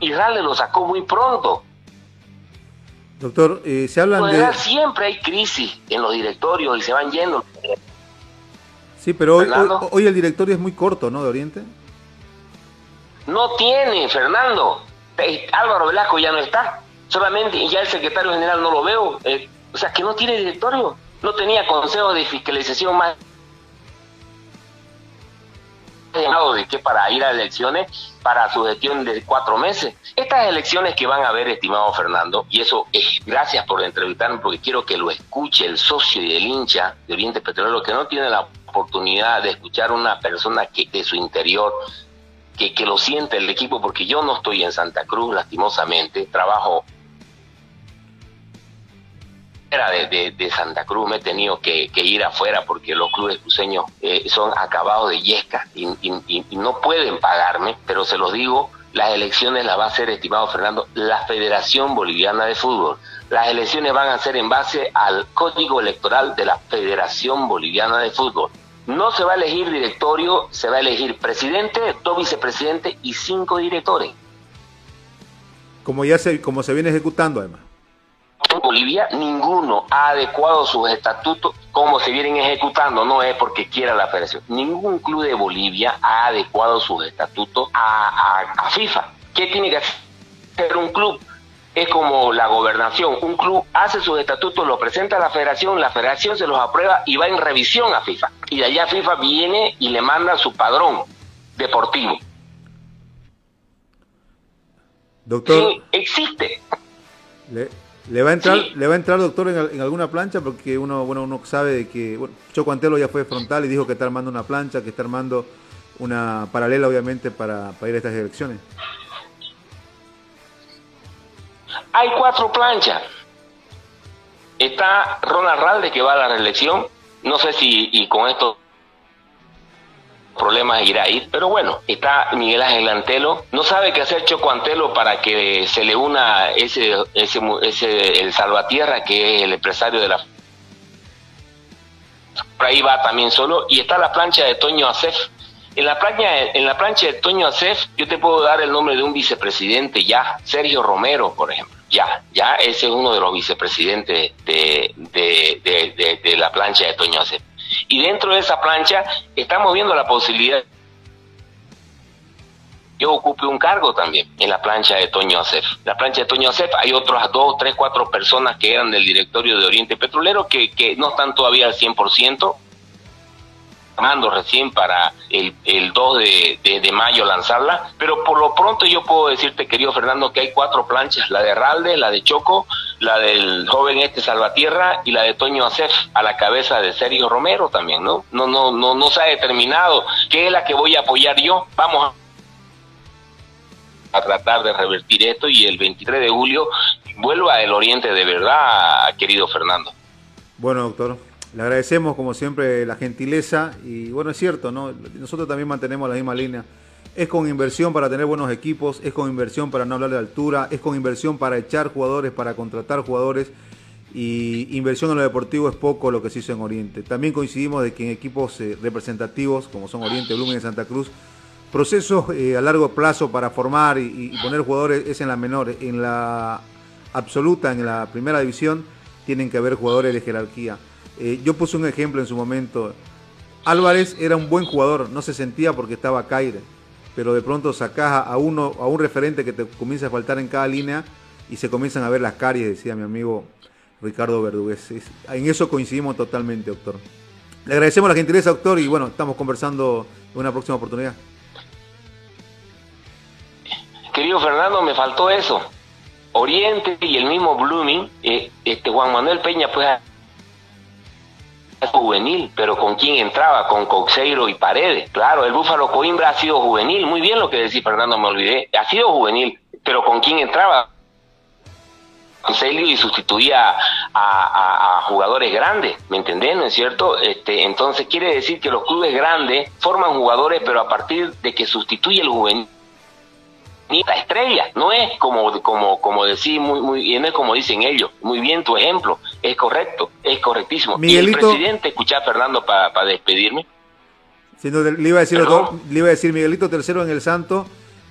Israel lo sacó muy pronto. Doctor, se hablan de... Siempre hay crisis en los directorios y se van yendo. Sí, pero hoy, hoy, el directorio es muy corto, ¿no, de Oriente? No tiene, Fernando. Álvaro Velasco ya no está solamente ya el secretario general no lo veo, eh, o sea, que no tiene directorio, no tenía consejo de fiscalización más de que para ir a elecciones para su gestión de cuatro meses. Estas elecciones que van a haber, estimado Fernando, y eso es gracias por entrevistarme, porque quiero que lo escuche el socio y el hincha de Oriente Petrolero, que no tiene la oportunidad de escuchar una persona que de su interior, que, que lo siente el equipo, porque yo no estoy en Santa Cruz, lastimosamente, trabajo de, de, Santa Cruz me he tenido que, ir afuera porque los clubes cruceños eh, son acabados de yesca y, no pueden pagarme, pero se los digo, las elecciones las va a hacer, estimado Fernando, la Federación Boliviana de Fútbol. Las elecciones van a ser en base al código electoral de la Federación Boliviana de Fútbol. No se va a elegir directorio, se va a elegir presidente, dos vicepresidentes y cinco directores. Como ya se, como se viene ejecutando además Bolivia ninguno ha adecuado sus estatutos como se vienen ejecutando, no es porque quiera la federación. Ningún club de Bolivia ha adecuado sus estatutos a, FIFA. ¿Qué tiene que hacer un club? Es como la gobernación. Un club hace sus estatutos, lo presenta a la federación, la federación se los aprueba y va en revisión a FIFA. Y de allá FIFA viene y le manda su padrón deportivo. Doctor. Sí, existe. ¿Le va a entrar, ¿le va a entrar doctor, en, alguna plancha? Porque uno, bueno, uno sabe de que, bueno, Choco Antelo ya fue frontal y dijo que está armando una plancha, que está armando una paralela, obviamente, para, ir a estas elecciones. Hay cuatro planchas. Está Ronald Ralde, que va a la reelección. No sé si y con esto problemas irá a ir, pero bueno, está Miguel Ángel Antelo, no sabe qué hacer Choco Antelo para que se le una ese, ese, ese el Salvatierra, que es el empresario de la por ahí va también solo, y está la plancha de Toño Acef. En la, plancha, en la plancha de Toño Acef, yo te puedo dar el nombre de un vicepresidente ya, Sergio Romero, por ejemplo. Ya, ya ese es uno de los vicepresidentes de, de, de la plancha de Toño Acef. Y dentro de esa plancha estamos viendo la posibilidad yo ocupe un cargo también en la plancha de Toño Acef. La plancha de Toño Acef hay otras dos, tres, cuatro personas que eran del directorio de Oriente Petrolero que, que no están todavía al 100%, armando recién para el, el 2 de, de, mayo lanzarla, pero por lo pronto yo puedo decirte, querido Fernando, que hay cuatro planchas, la de Ralde, la de Choco, la del joven este Salvatierra y la de Toño Acef a la cabeza de Sergio Romero también, ¿no? No, no, no, no se ha determinado qué es la que voy a apoyar yo. Vamos a tratar de revertir esto y el 23 de julio vuelva el Oriente de verdad, querido Fernando. Bueno, doctor, le agradecemos como siempre la gentileza y bueno, es cierto, ¿no? Nosotros también mantenemos la misma línea. Es con inversión para tener buenos equipos, es con inversión para no hablar de altura, es con inversión para echar jugadores, para contratar jugadores y inversión en lo deportivo es poco lo que se hizo en Oriente. También coincidimos de que en equipos eh, representativos como son Oriente, Blumen y Santa Cruz, procesos eh, a largo plazo para formar y, y, poner jugadores es en la menor, en la absoluta, en la primera división, tienen que haber jugadores de jerarquía. Eh, yo puse un ejemplo en su momento. Álvarez era un buen jugador, no se sentía porque estaba Caire, pero de pronto sacás a uno, a un referente que te comienza a faltar en cada línea y se comienzan a ver las caries, decía mi amigo Ricardo Verdugués. En eso coincidimos totalmente, doctor. Le agradecemos la gentileza, doctor, y bueno, estamos conversando en una próxima oportunidad. Querido Fernando, me faltó eso. Oriente y el mismo Blooming, eh, este Juan Manuel Peña, pues juvenil, pero ¿con quién entraba? Con Coxeiro y Paredes. Claro, el Búfalo Coimbra ha sido juvenil, muy bien lo que decía Fernando, me olvidé, ha sido juvenil, pero ¿con quién entraba? Celio y sustituía a, jugadores grandes, ¿me entendés? ¿No es cierto? Este, entonces quiere decir que los clubes grandes forman jugadores, pero a partir de que sustituye el juvenil ni la estrella, no es como como como decir muy muy no es como dicen ellos, muy bien tu ejemplo, es correcto, es correctísimo. Y el Miguelito- presidente, escuchá Fernando para despedirme. Si no, le, iba a decir, otro- le iba a decir Miguelito tercero en el Santo,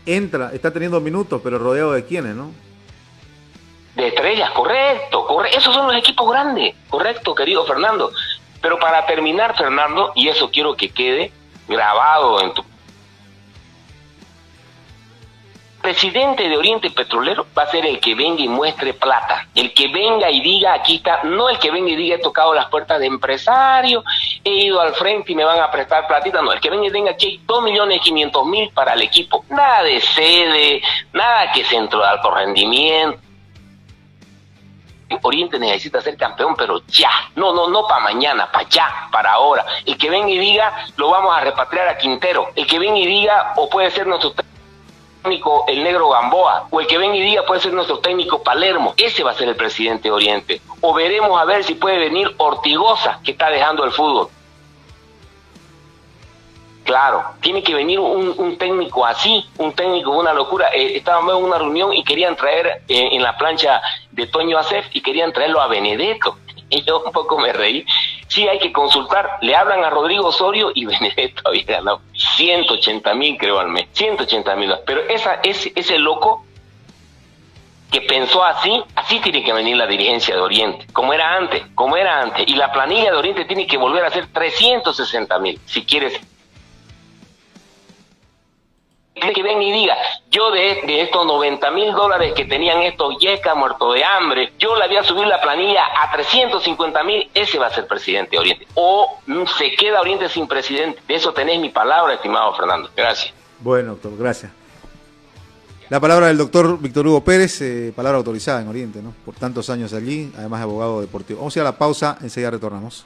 entra, está teniendo minutos, pero rodeado de quiénes, ¿no? De estrellas, correcto, corre esos son los equipos grandes, correcto, querido Fernando. Pero para terminar, Fernando, y eso quiero que quede grabado en tu presidente de Oriente Petrolero va a ser el que venga y muestre plata. El que venga y diga, aquí está, no el que venga y diga, he tocado las puertas de empresario, he ido al frente y me van a prestar platita. No, el que venga y diga, aquí hay 2 millones 500 mil para el equipo. Nada de sede, nada que centro de alto rendimiento. Oriente necesita ser campeón, pero ya. No, no, no para mañana, para ya, para ahora. El que venga y diga, lo vamos a repatriar a Quintero. El que venga y diga, o puede ser nuestro el negro Gamboa, o el que venga y diga puede ser nuestro técnico Palermo. Ese va a ser el presidente de Oriente. O veremos a ver si puede venir Ortigosa, que está dejando el fútbol. Claro, tiene que venir un, un técnico así, un técnico una locura. Eh, estábamos en una reunión y querían traer eh, en la plancha de Toño Acef y querían traerlo a Benedetto. Y yo un poco me reí. Sí, hay que consultar. Le hablan a Rodrigo Osorio y Benedetto había ganado 180 mil, creo, al mes. 180 mil. Pero esa, ese, ese loco que pensó así, así tiene que venir la dirigencia de Oriente, como era antes, como era antes. Y la planilla de Oriente tiene que volver a ser 360 mil, si quieres que ven y diga, yo de, de estos 90 mil dólares que tenían estos yecas muertos de hambre, yo le voy a subir la planilla a 350 mil, ese va a ser presidente de Oriente. O mm, se queda Oriente sin presidente. De eso tenés mi palabra, estimado Fernando. Gracias. Bueno, doctor, gracias. La palabra del doctor Víctor Hugo Pérez, eh, palabra autorizada en Oriente, ¿no? Por tantos años allí, además de abogado deportivo. Vamos a ir a la pausa, enseguida retornamos.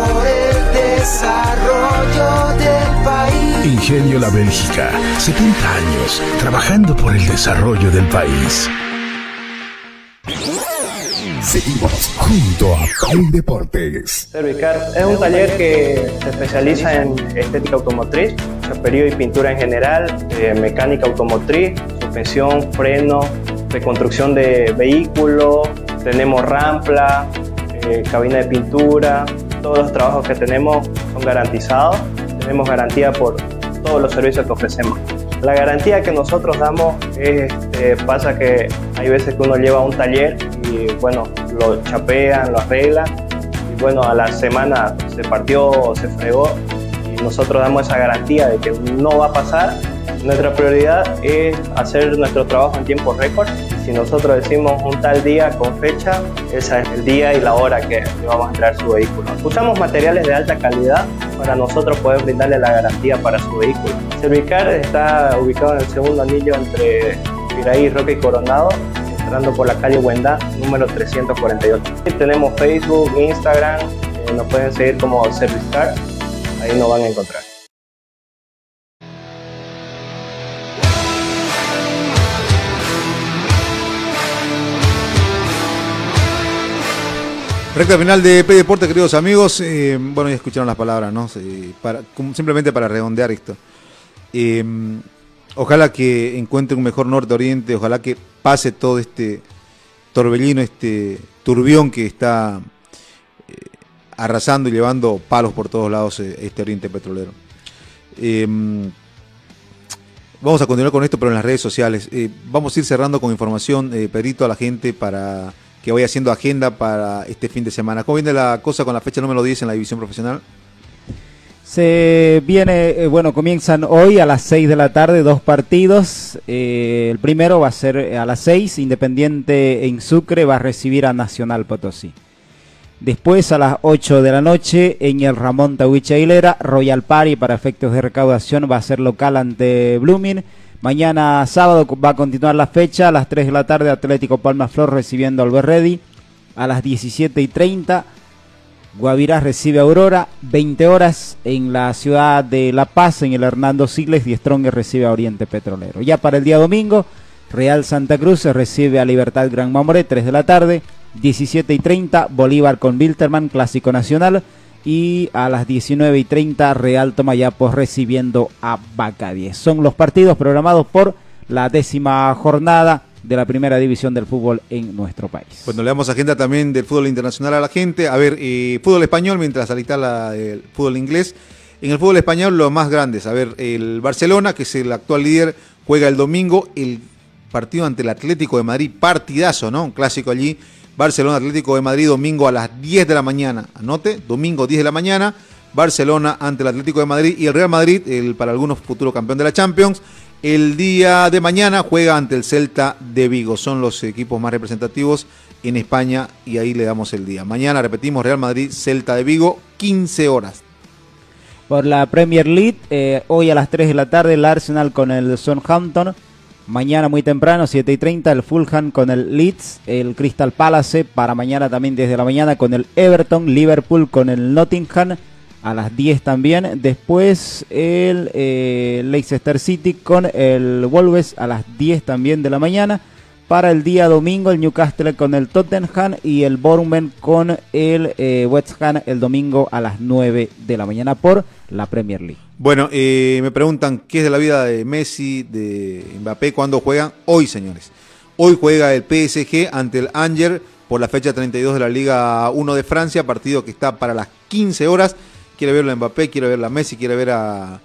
desarrollo del país. Ingenio La Bélgica, 70 años trabajando por el desarrollo del país. Seguimos junto a Play Deportes. Servicar es un taller que se especializa en estética automotriz, chaperío y pintura en general, eh, mecánica automotriz, suspensión, freno, reconstrucción de vehículos, tenemos rampla, eh, cabina de pintura, todos los trabajos que tenemos son garantizados, tenemos garantía por todos los servicios que ofrecemos. La garantía que nosotros damos es, este, pasa que hay veces que uno lleva un taller y bueno, lo chapean, lo arreglan. Y bueno, a la semana se partió o se fregó nosotros damos esa garantía de que no va a pasar. Nuestra prioridad es hacer nuestro trabajo en tiempo récord. Si nosotros decimos un tal día con fecha, ese es el día y la hora que vamos a traer su vehículo. Usamos materiales de alta calidad para nosotros poder brindarle la garantía para su vehículo. Servicar está ubicado en el segundo anillo entre Piraí, Roque y Coronado, entrando por la calle Huendá, número 348. Tenemos Facebook, Instagram, eh, nos pueden seguir como Servicar, ahí nos van a encontrar. Recta final de P Deporte, queridos amigos. Eh, bueno, ya escucharon las palabras, ¿no? Simplemente para redondear esto. Eh, ojalá que encuentre un mejor norte-oriente, ojalá que pase todo este torbellino, este turbión que está arrasando y llevando palos por todos lados eh, este Oriente Petrolero. Eh, vamos a continuar con esto, pero en las redes sociales. Eh, vamos a ir cerrando con información, eh, a la gente para que vaya haciendo agenda para este fin de semana. ¿Cómo viene la cosa con la fecha número 10 en la división profesional? Se viene, eh, bueno, comienzan hoy a las 6 de la tarde dos partidos. El primero va a ser a las 6, Independiente en Sucre va a recibir a Nacional Potosí. Después a las 8 de la noche en el Ramón Tawich Aguilera, Royal Party para efectos de recaudación va a ser local ante Blooming. Mañana sábado va a continuar la fecha, a las 3 de la tarde Atlético Palma Flor recibiendo al Berredi. A las 17 y 30 Guavirá recibe Aurora, 20 horas en la ciudad de La Paz, en el Hernando Sigles, y recibe a Oriente Petrolero. Ya para el día domingo, Real Santa Cruz recibe a Libertad Gran Mamoré, 3 de la tarde, 17 y 30, Bolívar con Wilterman, Clásico Nacional, y a las 19 y 30, Real Tomayapo recibiendo a 10. Son los partidos programados por la décima jornada de la primera división del fútbol en nuestro país. Bueno, le damos agenda también del fútbol internacional a la gente. A ver, eh, fútbol español, mientras ahorita la, el fútbol inglés. En el fútbol español, los más grandes. A ver, el Barcelona, que es el actual líder, juega el domingo el partido ante el Atlético de Madrid. Partidazo, ¿no? Un clásico allí. Barcelona Atlético de Madrid, domingo a las 10 de la mañana. Anote, domingo 10 de la mañana. Barcelona ante el Atlético de Madrid y el Real Madrid, el para algunos futuro campeón de la Champions. El día de mañana juega ante el Celta de Vigo. Son los equipos más representativos en España y ahí le damos el día. Mañana repetimos Real Madrid, Celta de Vigo, 15 horas. Por la Premier League, eh, hoy a las 3 de la tarde el Arsenal con el Southampton. Mañana muy temprano, 7 y 30, el Fulham con el Leeds, el Crystal Palace para mañana también desde la mañana con el Everton, Liverpool con el Nottingham a las 10 también. Después el eh, Leicester City con el Wolves a las 10 también de la mañana. Para el día domingo el Newcastle con el Tottenham y el Bournemouth con el eh, West Ham el domingo a las 9 de la mañana por la Premier League. Bueno, eh, me preguntan qué es de la vida de Messi, de Mbappé, cuándo juegan. Hoy, señores. Hoy juega el PSG ante el Angers por la fecha 32 de la Liga 1 de Francia, partido que está para las 15 horas. Quiere verlo a Mbappé, quiere verlo a Messi, quiere ver al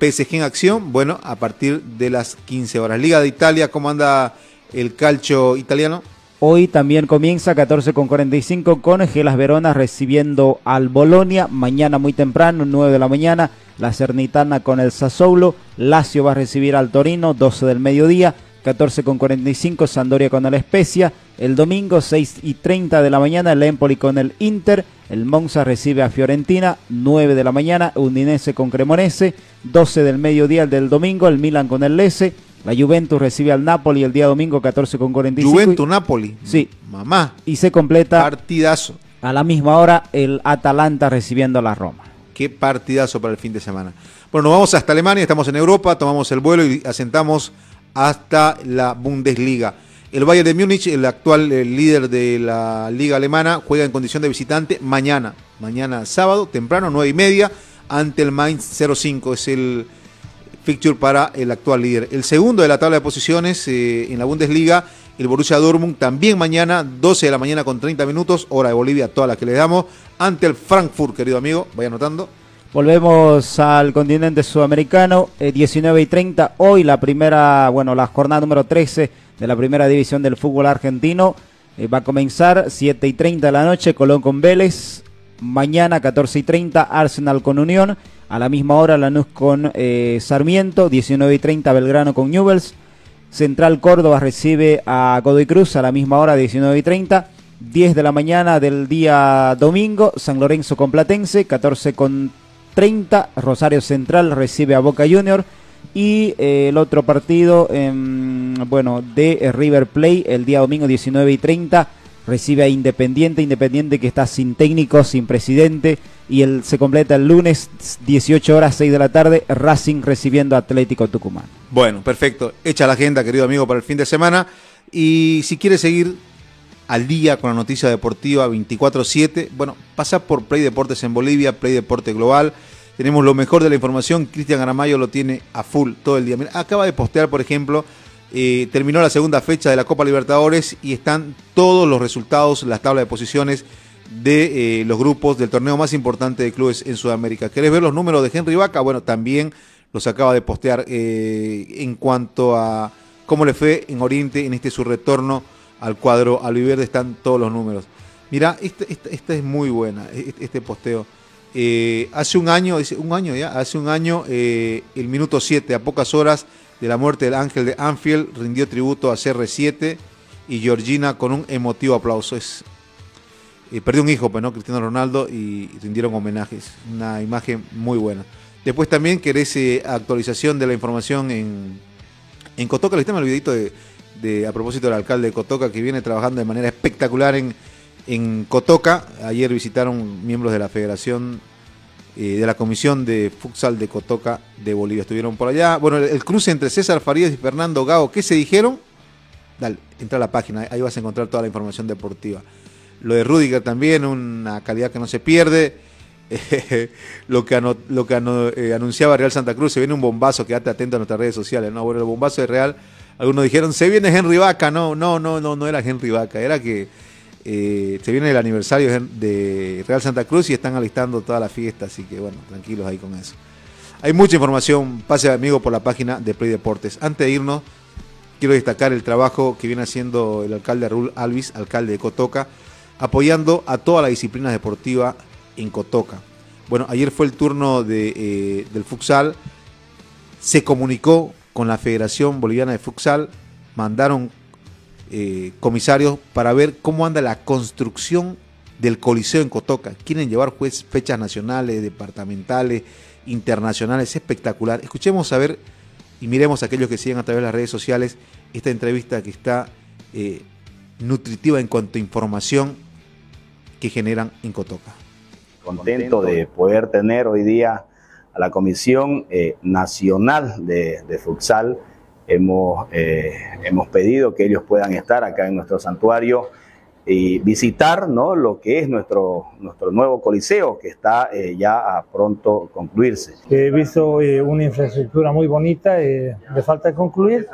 PSG en acción. Bueno, a partir de las 15 horas. Liga de Italia, ¿cómo anda el calcio italiano? Hoy también comienza 14 con 45 con Gelas Verona recibiendo al Bolonia. Mañana muy temprano, 9 de la mañana, la Cernitana con el Sassuolo. Lazio va a recibir al Torino, 12 del mediodía. 14 con 45, Sandoria con el Spezia. El domingo, 6 y 30 de la mañana, el Empoli con el Inter. El Monza recibe a Fiorentina, 9 de la mañana, Udinese con Cremonese. 12 del mediodía el del domingo, el Milan con el Lese. La Juventus recibe al Napoli el día domingo 14 con 45. Juventus Napoli. Sí. Mamá. Y se completa Partidazo. a la misma hora el Atalanta recibiendo a la Roma. Qué partidazo para el fin de semana. Bueno, nos vamos hasta Alemania, estamos en Europa, tomamos el vuelo y asentamos hasta la Bundesliga. El Bayern de Múnich, el actual líder de la liga alemana, juega en condición de visitante mañana, mañana sábado, temprano, nueve y media, ante el Mainz 05. Es el fixture para el actual líder. El segundo de la tabla de posiciones eh, en la Bundesliga, el Borussia Dortmund, también mañana, 12 de la mañana con 30 minutos, hora de Bolivia, toda la que le damos, ante el Frankfurt, querido amigo, vaya anotando. Volvemos al continente sudamericano, eh, 19 y 30. Hoy la primera, bueno, la jornada número 13 de la primera división del fútbol argentino eh, va a comenzar 7 y 30 de la noche, Colón con Vélez. Mañana 14 y 30, Arsenal con Unión. A la misma hora, Lanús con eh, Sarmiento. 19 y 30, Belgrano con Newells. Central Córdoba recibe a Godoy Cruz a la misma hora, 19 y 30. 10 de la mañana del día domingo, San Lorenzo con Platense, 14 con 30, Rosario Central recibe a Boca Junior y eh, el otro partido, em, bueno, de eh, River Play el día domingo 19 y 30 recibe a Independiente, Independiente que está sin técnico, sin presidente y el, se completa el lunes 18 horas 6 de la tarde, Racing recibiendo Atlético Tucumán. Bueno, perfecto. Echa la agenda, querido amigo, para el fin de semana. Y si quieres seguir al día con la noticia deportiva 24-7, bueno, pasa por Play Deportes en Bolivia, Play Deporte Global. Tenemos lo mejor de la información. Cristian Aramayo lo tiene a full todo el día. Mira, acaba de postear, por ejemplo, eh, terminó la segunda fecha de la Copa Libertadores y están todos los resultados, las tablas de posiciones de eh, los grupos del torneo más importante de clubes en Sudamérica. ¿Querés ver los números de Henry Vaca? Bueno, también los acaba de postear eh, en cuanto a cómo le fue en Oriente en este su retorno al cuadro albiverde. Están todos los números. Mira, esta es muy buena, este, este posteo. Hace un año, un año ya, hace un año, el minuto 7, a pocas horas de la muerte del ángel de Anfield, rindió tributo a CR7 y Georgina con un emotivo aplauso. Es, eh, perdió un hijo, pues, ¿no? Cristiano Ronaldo y, rindieron homenajes. Una imagen muy buena. Después también querés eh, actualización de la información en, en Cotoca. Les tengo el videito de, de- a propósito del alcalde de Cotoca que viene trabajando de manera espectacular en, en Cotoca. Ayer visitaron miembros de la Federación, eh, de la Comisión de Futsal de Cotoca de Bolivia. Estuvieron por allá. Bueno, el, cruce entre César Farías y Fernando Gago, ¿qué se dijeron? Dale, entra a la página, ahí vas a encontrar toda la información deportiva. Lo de Rudiger también, una calidad que no se pierde. Lo que, lo que eh, anunciaba Real Santa Cruz, se viene un bombazo, quédate atento a nuestras redes sociales. No, bueno, el bombazo de Real, algunos dijeron, se viene Henry Vaca. No, no, no, no, no era Henry Vaca, era que eh, se viene el aniversario de Real Santa Cruz y están alistando toda la fiesta, así que bueno, tranquilos ahí con eso. Hay mucha información, pase amigo por la página de Play Deportes. Antes de irnos, quiero destacar el trabajo que viene haciendo el alcalde Raúl Alvis, alcalde de Cotoca, apoyando a toda la disciplina deportiva en Cotoca. Bueno, ayer fue el turno eh, del futsal, se comunicó con la Federación Boliviana de Futsal, mandaron eh, comisarios para ver cómo anda la construcción del Coliseo en Cotoca. Quieren llevar juez, fechas nacionales, departamentales, internacionales, espectacular. Escuchemos a ver y miremos a aquellos que siguen a través de las redes sociales esta entrevista que está eh, nutritiva en cuanto a información que generan en Cotoca. contento de poder tener hoy día a la Comisión eh, Nacional de, de Futsal. Hemos, eh, hemos pedido que ellos puedan estar acá en nuestro santuario y visitar ¿no? lo que es nuestro, nuestro nuevo coliseo que está eh, ya a pronto concluirse. He visto eh, una infraestructura muy bonita, eh, le falta concluir.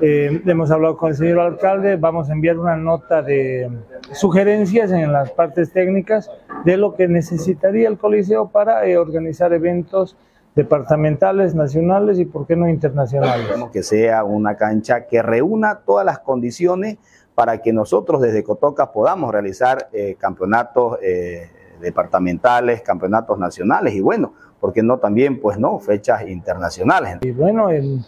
Eh, hemos hablado con el señor alcalde, vamos a enviar una nota de sugerencias en las partes técnicas de lo que necesitaría el Coliseo para eh, organizar eventos departamentales, nacionales y, por qué no, internacionales. Queremos que sea una cancha que reúna todas las condiciones para que nosotros desde Cotoca podamos realizar eh, campeonatos eh, departamentales, campeonatos nacionales y bueno, ¿por qué no también, pues no, fechas internacionales? Y bueno, el-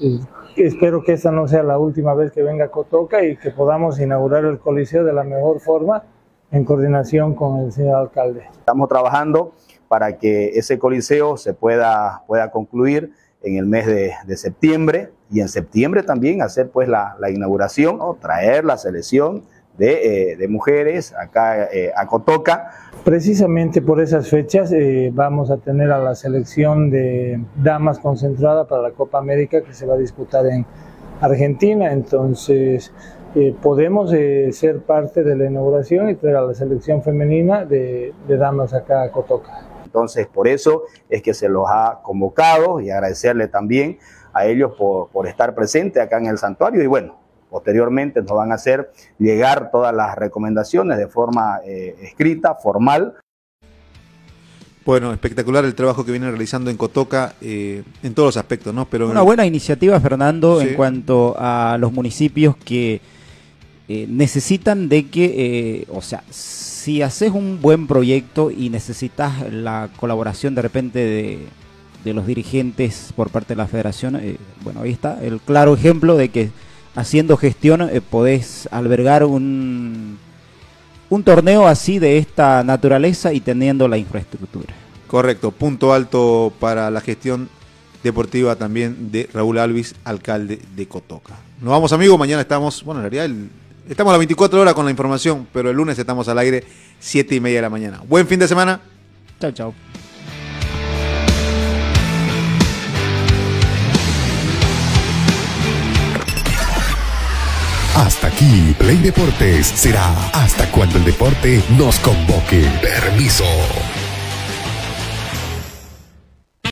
el- espero que esta no sea la última vez que venga Cotoca y que podamos inaugurar el Coliseo de la mejor forma en coordinación con el señor alcalde. Estamos trabajando para que ese coliseo se pueda, pueda concluir en el mes de, de septiembre y en septiembre también hacer pues la, inauguración, ¿no? traer la selección de, eh, de mujeres acá eh, a Cotoca. Precisamente por esas fechas eh, vamos a tener a la selección de damas concentrada para la Copa América que se va a disputar en Argentina. Entonces eh, podemos eh, ser parte de la inauguración y traer a la selección femenina de, de damas acá a Cotoca. Entonces, por eso es que se los ha convocado y agradecerle también a ellos por, por estar presentes acá en el santuario y bueno, posteriormente nos van a hacer llegar todas las recomendaciones de forma eh, escrita, formal. Bueno, espectacular el trabajo que viene realizando en Cotoca eh, en todos los aspectos, ¿no? Pero Una buena iniciativa, Fernando, Sí. en cuanto a los municipios que eh, necesitan de que, eh, o sea, si haces un buen proyecto y necesitas la colaboración de repente de, de los dirigentes por parte de la federación, eh, bueno, ahí está el claro ejemplo de que haciendo gestión eh, podés albergar un, un torneo así de esta naturaleza y teniendo la infraestructura. Correcto, punto alto para la gestión deportiva también de Raúl Alvis, alcalde de Cotoca. Nos vamos amigos, mañana estamos, bueno, en realidad el- estamos a las 24 horas con la información, pero el lunes estamos al aire 7 y media de la mañana. Buen fin de semana. Chao, chao. Hasta aquí, Play Deportes será hasta cuando el deporte nos convoque. Permiso.